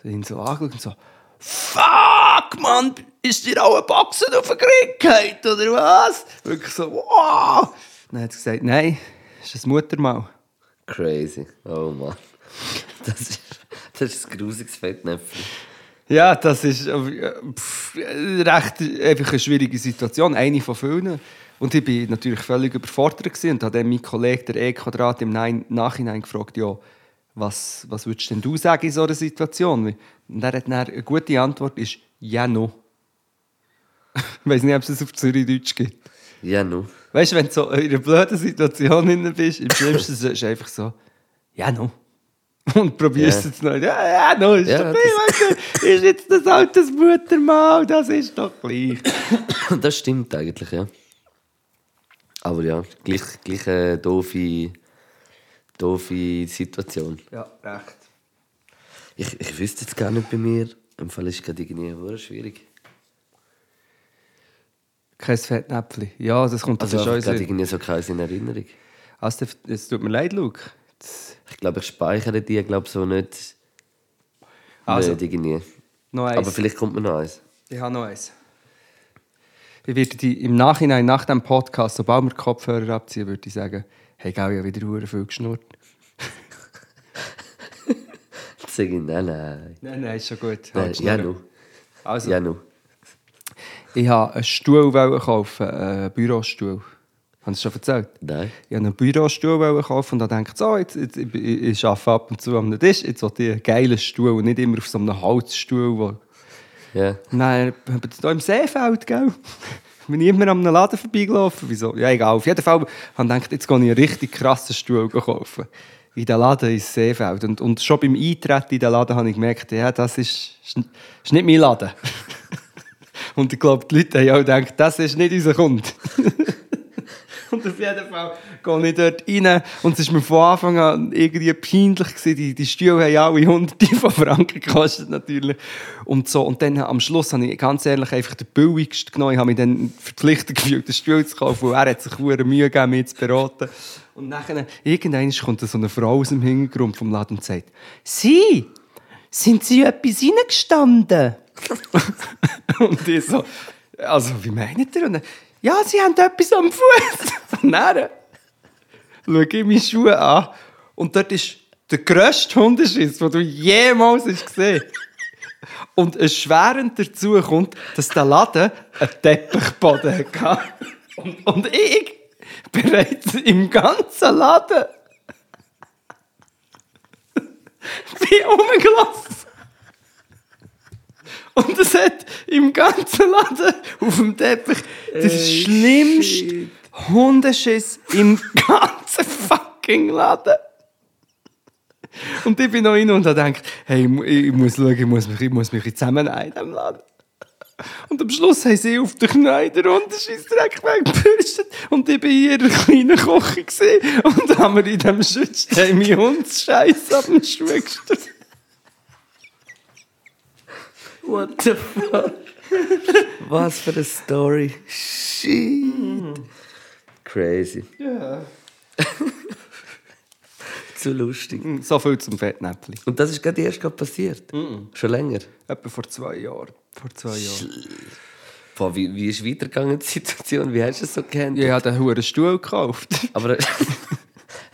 so ihn so angeschaut und so, Fuck! Mann, ist dir auch ein Boxen auf den Krieg oder was? Wirklich so, wow. Dann hat sie gesagt, nein, das ist ein Muttermal. Crazy. Oh Mann. Das ist, das ist ein grusiges Fettnäpfchen. Ja, das ist äh, pff, recht einfach eine schwierige Situation, eine von vielen. Und ich war natürlich völlig überfordert und habe dann meinen Kollegen, der E-Quadrat, im Nein- Nachhinein gefragt, ja, was, was würdest denn du sagen in so einer Situation? Und er hat dann eine gute Antwort, ist «Ja, no». ich weiß nicht, ob es das auf Zürich-Deutsch gibt. Ja, nu. Weißt du, wenn du so in einer blöden Situation bist, im [LAUGHS] Schlimmsten ist es einfach so, ja, no. [LAUGHS] Und probierst Ja. es jetzt noch. Ja, ja, no, ist Ja, doch du, [LAUGHS] ist jetzt das altes Muttermal, das ist doch gleich. [COUGHS] Das stimmt eigentlich, ja. Aber ja, gleich, gleich eine doofe, doofe Situation. Ja, recht. Ich, ich wüsste jetzt gar nicht bei mir. Im Fall ist es gerade irgendwie schwierig. Kein Fettnäpfchen. Ja, das kommt Also also schon gerade in irgendwie so keins in Erinnerung. also, Es tut mir leid, Luke. Ich glaube, ich speichere die, glaube so nicht. Also, nicht irgendwie. noch eins. Aber vielleicht kommt mir noch eins. Ich habe noch eins. Ich würde die im Nachhinein, nach dem Podcast, sobald wir die Kopfhörer abziehen, würde ich sagen, hey, gell, ich habe wieder hure viel geschnurrt. [LAUGHS] Sage ich, nein, nein. Nein, nein, ist schon gut. nein ja, schnurren. nu. Also, Ja, nu. ich wollte einen Stuhl kaufen, einen Bürostuhl. Habe ich schon erzählt? Nein. Ich wollte einen Bürostuhl kaufen und dann dachte so, jetzt, jetzt, ich, ich arbeite ab und zu am Tisch, jetzt will ich einen geilen Stuhl und nicht immer auf so einem Holzstuhl, wo Ja. Nein, aber hier im Seefeld, gell? [LAUGHS] Bin ich immer am Laden vorbeigelaufen. Wieso? Ja, egal. Auf jeden Fall habe ich gedacht, jetzt gehe ich einen richtig krassen Stuhl kaufen. In den Laden ins Seefeld. Und, und schon beim Eintreten in den Laden habe ich gemerkt, ja, das ist, ist ist nicht mein Laden. [LAUGHS] und ich glaube, die Leute haben auch gedacht, das ist nicht unser Kunde. [LAUGHS] Und auf jeden Fall gehe ich dort rein. Und es war mir von Anfang an irgendwie peinlich. Die, die Stühle haben alle hunderte von Franken gekostet, natürlich. Und, so. und dann am Schluss habe ich ganz ehrlich einfach den billigsten genommen. Ich habe mich dann verpflichtet gefühlt, den Stuhl zu kaufen, weil er sich hure Mühe gegeben, mich zu beraten. Und nachher, irgendwann kommt so eine Frau aus dem Hintergrund vom Laden und sagt, «Sie, sind Sie etwas reingestanden?» [LAUGHS] Und ich so, also, wie meint ihr? Und dann, ja, sie haben etwas am Fuß. [LAUGHS] Dann schaue ich meine Schuhe an und dort ist der grösste Hundeschiss, den du jemals hast gesehen Und erschwerend dazu kommt, dass der Laden einen Teppichboden hatte. Und, und ich bereits im ganzen Laden bin rumgelaufen. Und es hat im ganzen Laden auf dem Teppich den schlimmsten Hundeschiss im [LAUGHS] ganzen fucking Laden. Und ich bin noch rein und habe gedacht, hey, ich mu- ich muss schauen, ich muss mich, ich muss mich zusammennehmen in diesem Laden. Und am Schluss haben sie auf den Knien den Unterschießdreck weggebürstet. Und ich war in ihrer kleinen Küche und haben wir in diesem Schützstein meinen Hundsscheiß ab dem Schuh gestellt. What the fuck? Was für eine Story. Shit. Crazy. Ja. Zu lustig. So viel zum Fettnäpfchen. Und das ist gerade erst gerade passiert. Schon länger. Etwa vor zwei Jahren. Vor zwei Jahren. Boah, wie, wie ist weitergegangen die Situation? Wie hast du es so gehandelt? Ich habe den hohen Stuhl gekauft. Aber [LAUGHS]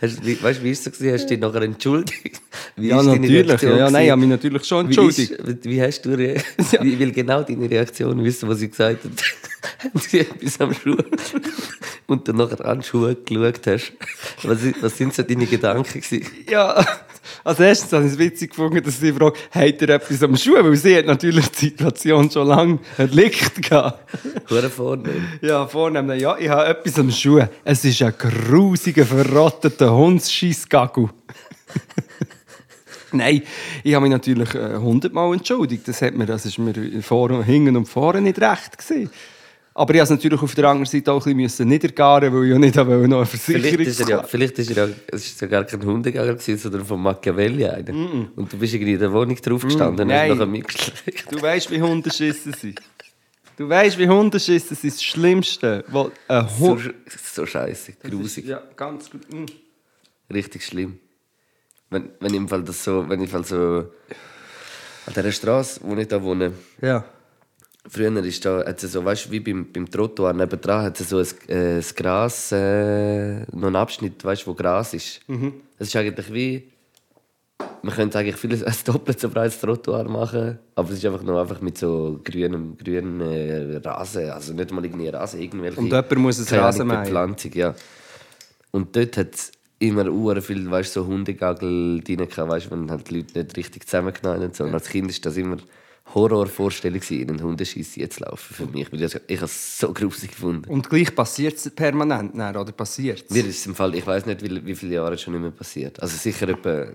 hast, wie, weißt du, wie ist es gewesen? Hast du dich nachher entschuldigt? [LAUGHS] Wie ja, natürlich. Ja, ja, nein, ich habe mich natürlich schon Wie, entschuldigt. ist, wie hast du rea- [LAUGHS] Ja. Ich will genau deine Reaktion wissen, was sie gesagt hat. [LAUGHS] Haben sie etwas am Schuh und dann nachher an die Schuhe geschaut hast. Was, was sind so deine Gedanken gewesen? Ja, als erstes habe ich es witzig gefunden, dass sie fragt, hat er etwas am Schuh? Weil sie hat natürlich die Situation schon lange erlickt gehabt. Hure vornehm. Ja, vornehm, ja, ich habe etwas am Schuh. Es ist ein grusiger, verrotteter Hundsscheissgagel. [LAUGHS] Nein, ich habe mich natürlich äh, hundertmal entschuldigt. Das, hat mir, das ist mir vor, hinten und vorne nicht recht gewesen. Aber ich musste es natürlich auf der anderen Seite auch ein bisschen niedergaren, weil ich ja nicht noch eine Versicherung Vielleicht ist er ja, vielleicht ist er ja, es ist ja gar kein gewesen, sondern von Machiavelli einer. Und du bist irgendwie in der Wohnung drauf gestanden und hast nein. nachher mitgeschlägt. Du weißt, wie Hundeschissen sind. Du weißt, wie Hundeschissen sind das Schlimmste. Wo ein So, Hund. so scheiße, grusig. Ja, ganz gut. Mm. Richtig schlimm. Wenn, wenn im Fall das so, wenn im Fall so an dieser Straße, wo ich da wohne, Ja. Früher ist da, hat so, weißt wie beim, beim Trottoir nebendran, hat es so ein, äh, ein Gras, äh, noch einen Abschnitt, weißt wo Gras ist. Es ist eigentlich wie, man könnte eigentlich vieles als doppelt so breites Trottoir machen, aber es ist einfach nur einfach mit so grünem, grünem äh, Rasen, also nicht mal irgendwie Rasen, irgendwelche... Und jemand muss es Rasen mähen. Bepflanzung, ja. Und dort hat es immer uhr viel, weißt, so Hundegagel drin gehabt, weißt, wenn halt die Leute nicht richtig zusammengenommen haben. So. Und als Kind war das immer Horrorvorstellung, in einen Hundescheiss jetzt laufen für mich. Ich, ich habe es so gruselig gefunden. Und gleich passiert es permanent, dann, oder passiert Mir ist es im Fall, ich weiß nicht, wie, wie viele Jahre es schon nicht mehr passiert. Also sicher etwa,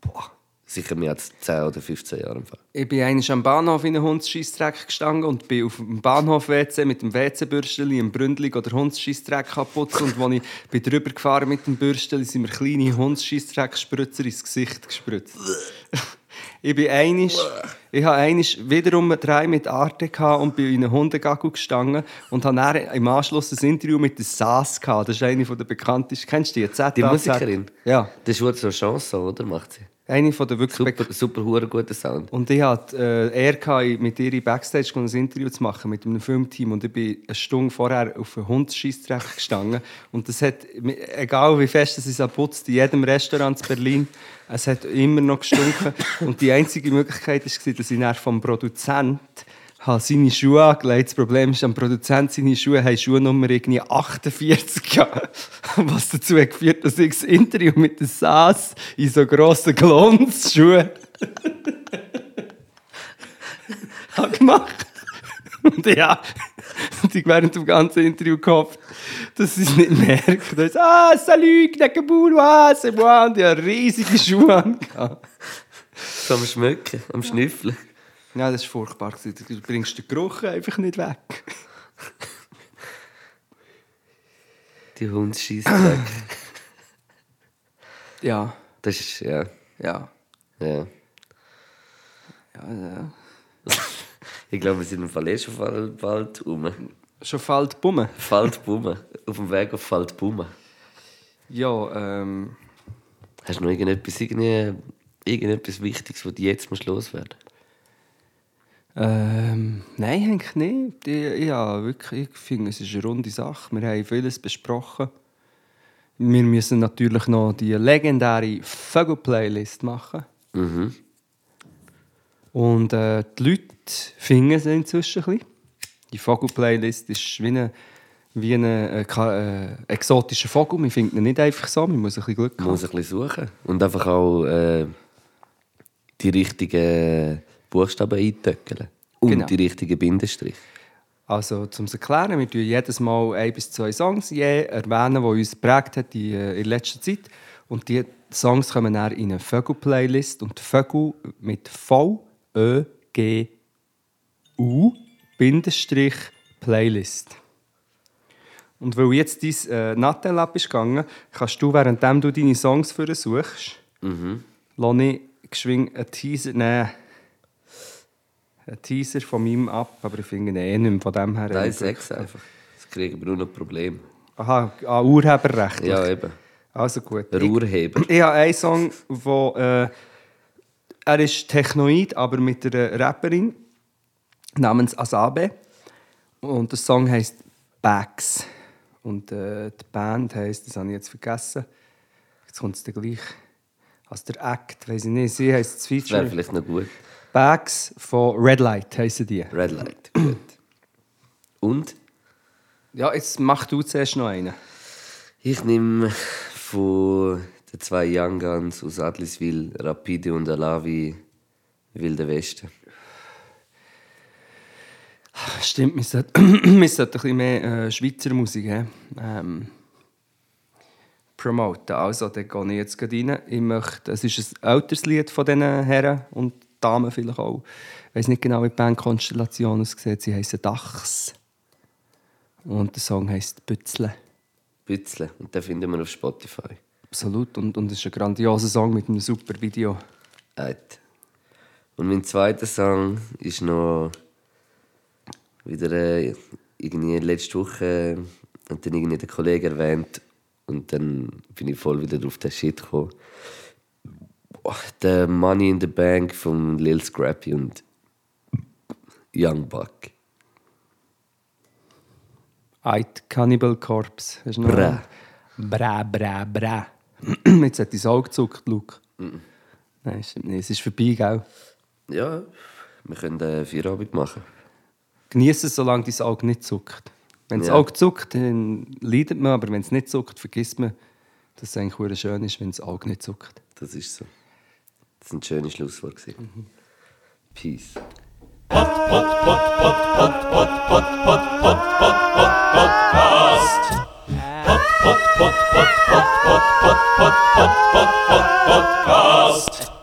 boah, sicher mehr als 10 oder 15 Jahre im Fall. Ich bin einmal am Bahnhof in einen Hundsscheissdreck gestanden und bin auf dem Bahnhof-WC mit dem WC-Bürsteli im Bründli oder Hundsscheissdreck kaputt. Und als ich bin drüber gefahren mit dem Bürsteli, sind mir kleine Hundsscheissdreck-Spritzer ins Gesicht gespritzt. Ich bin einisch, ich habe einisch wiederum drei mit Arte gehabt und bin in einen Hundegagel gestanden und habe dann im Anschluss ein Interview mit der Saas gehabt. Das ist eine der bekanntesten. Kennst du die? ZAZ? Die Musikerin? Ja. Das ist wohl so eine Chance, oder? Macht sie. Eine von der wirklich Super, super, hure guter Sound. Und ich hatte äh, gehabt, mit ihr in Backstage ein Interview zu machen mit einem Filmteam. Und ich bin eine Stunde vorher auf einen Hundsscheissdreck gestanden. Und das hat, egal wie fest es ist putzt, in jedem Restaurant in Berlin, es hat immer noch gestunken. Und die einzige Möglichkeit war, dass ich vom Produzent habe seine Schuhe angelegt. Das Problem ist, am Produzent seine Schuhe haben Schuhnummer irgendwie 48 gehabt. [LAUGHS] Was dazu hat geführt, dass ich das Interview mit der Saas in so grossen Glonsschuhen [LAUGHS] habe gemacht. Und ja, und ich während dem ganzen Interview gehofft, dass sie es nicht merken. Da ist, ah, salut, ah, c'est moi. Und ich hatte riesige Schuhe angehabt. So am Schmücken, am Schnüffeln. Ja, das war furchtbar. Du bringst den Geruch einfach nicht weg. Die Hundsscheissdreck. [LAUGHS] Ja, Das ist, ja, ja. ja. ja, ja. Ich glaube, wir sind im Fall eh schon bald, bald rum. Schon fällt Bumme. Faldbumme. Auf dem Weg auf Faldbumme. Ja, ähm, Hast du noch irgendetwas, irgendetwas Wichtiges, was du jetzt musst loswerden ähm, nein, eigentlich nicht. Ich, ja, wirklich, ich finde, es ist eine runde Sache. Wir haben vieles besprochen. Wir müssen natürlich noch die legendäre Vögel-Playlist machen. Mhm. Und äh, die Leute finden sie inzwischen ein bisschen. Die Vogel-Playlist ist wie ein wie ein äh, äh, exotischer Vogel. Man findet ihn nicht einfach so, man muss ein bisschen Glück Man haben. muss ein bisschen suchen. Und einfach auch äh, die richtigen Buchstaben eintöckeln. Und Genau. die richtigen Bindestriche. Also, um es zu erklären, wir tun jedes Mal ein bis zwei Songs je erwähnen, die uns geprägt hat in, äh, in letzter Zeit. Und die Songs kommen dann in eine Vögel-Playlist. Und Vögel mit V, Ö, G, U, Bindestrich, Playlist. Und weil jetzt dein äh, Nattel ist gegangen, kannst du, währenddem du deine Songs für suchst, Mhm. lass ich geschwind einen Teaser, nein, einen Teaser von meinem ab, aber ich finde ihn eh nicht mehr von dem her. Nein, sechs einfach. Das kriegen wir nur noch Probleme. Aha, ah, Urheberrecht. Ja, eben. Also gut. Der Ich, Urheber. ich habe einen Song, wo äh, er ist Technoid, aber mit einer Rapperin namens Asabe. Und der Song heißt Bags. Und äh, die Band heißt, das habe ich jetzt vergessen. Jetzt kommt es gleich. Also der Act, weiß ich nicht. Sie heißt das Das wäre Feature. vielleicht noch gut. Bags von Red Light heißen die. Red Light. Gut. Und Ja, jetzt mach du zuerst noch einen. ich nehme von den zwei Young Guns aus Adliswil, Rapide und Alavi, Wilde Westen. Stimmt, wir sollten, [CLEARS THROAT] wir sollten ein bisschen mehr äh, Schweizer Musik he? ähm, promoten. Also, da gehe ich jetzt gerade rein. Ich möchte, es ist ein älteres Lied von diesen Herren und Damen vielleicht auch. Ich weiß nicht genau, wie die Bandkonstellation aussieht. Sie heißen Dachs. Und der Song heißt Bützle. Bützle. Und den finden wir auf Spotify. Absolut. Und, und es ist ein grandioser Song mit einem super Video. Eit. Und mein zweiter Song ist noch wieder äh, irgendwie letzte Woche hat dann irgendwie der Kollege erwähnt und dann bin ich voll wieder auf den Shit gekommen. Boah, Der Money in the Bank von Lil Scrappy und Young Buck. Eit Cannibal Corpse. Hast du noch- Bra. Bra, bra, bra. Jetzt hat dein Auge gezuckt, Luke. Nein, stimmt nicht. Es ist vorbei, gell? Ja, wir können äh, Feierabend machen. Genieße es, solange dein Auge nicht zuckt. Wenn das Ja. Auge zuckt, dann leidet man, aber wenn es nicht zuckt, vergisst man, dass es eigentlich schön ist, wenn das Auge nicht zuckt. Das ist so. Das sind schöne Schlussworte. gewesen. Peace. Podcast.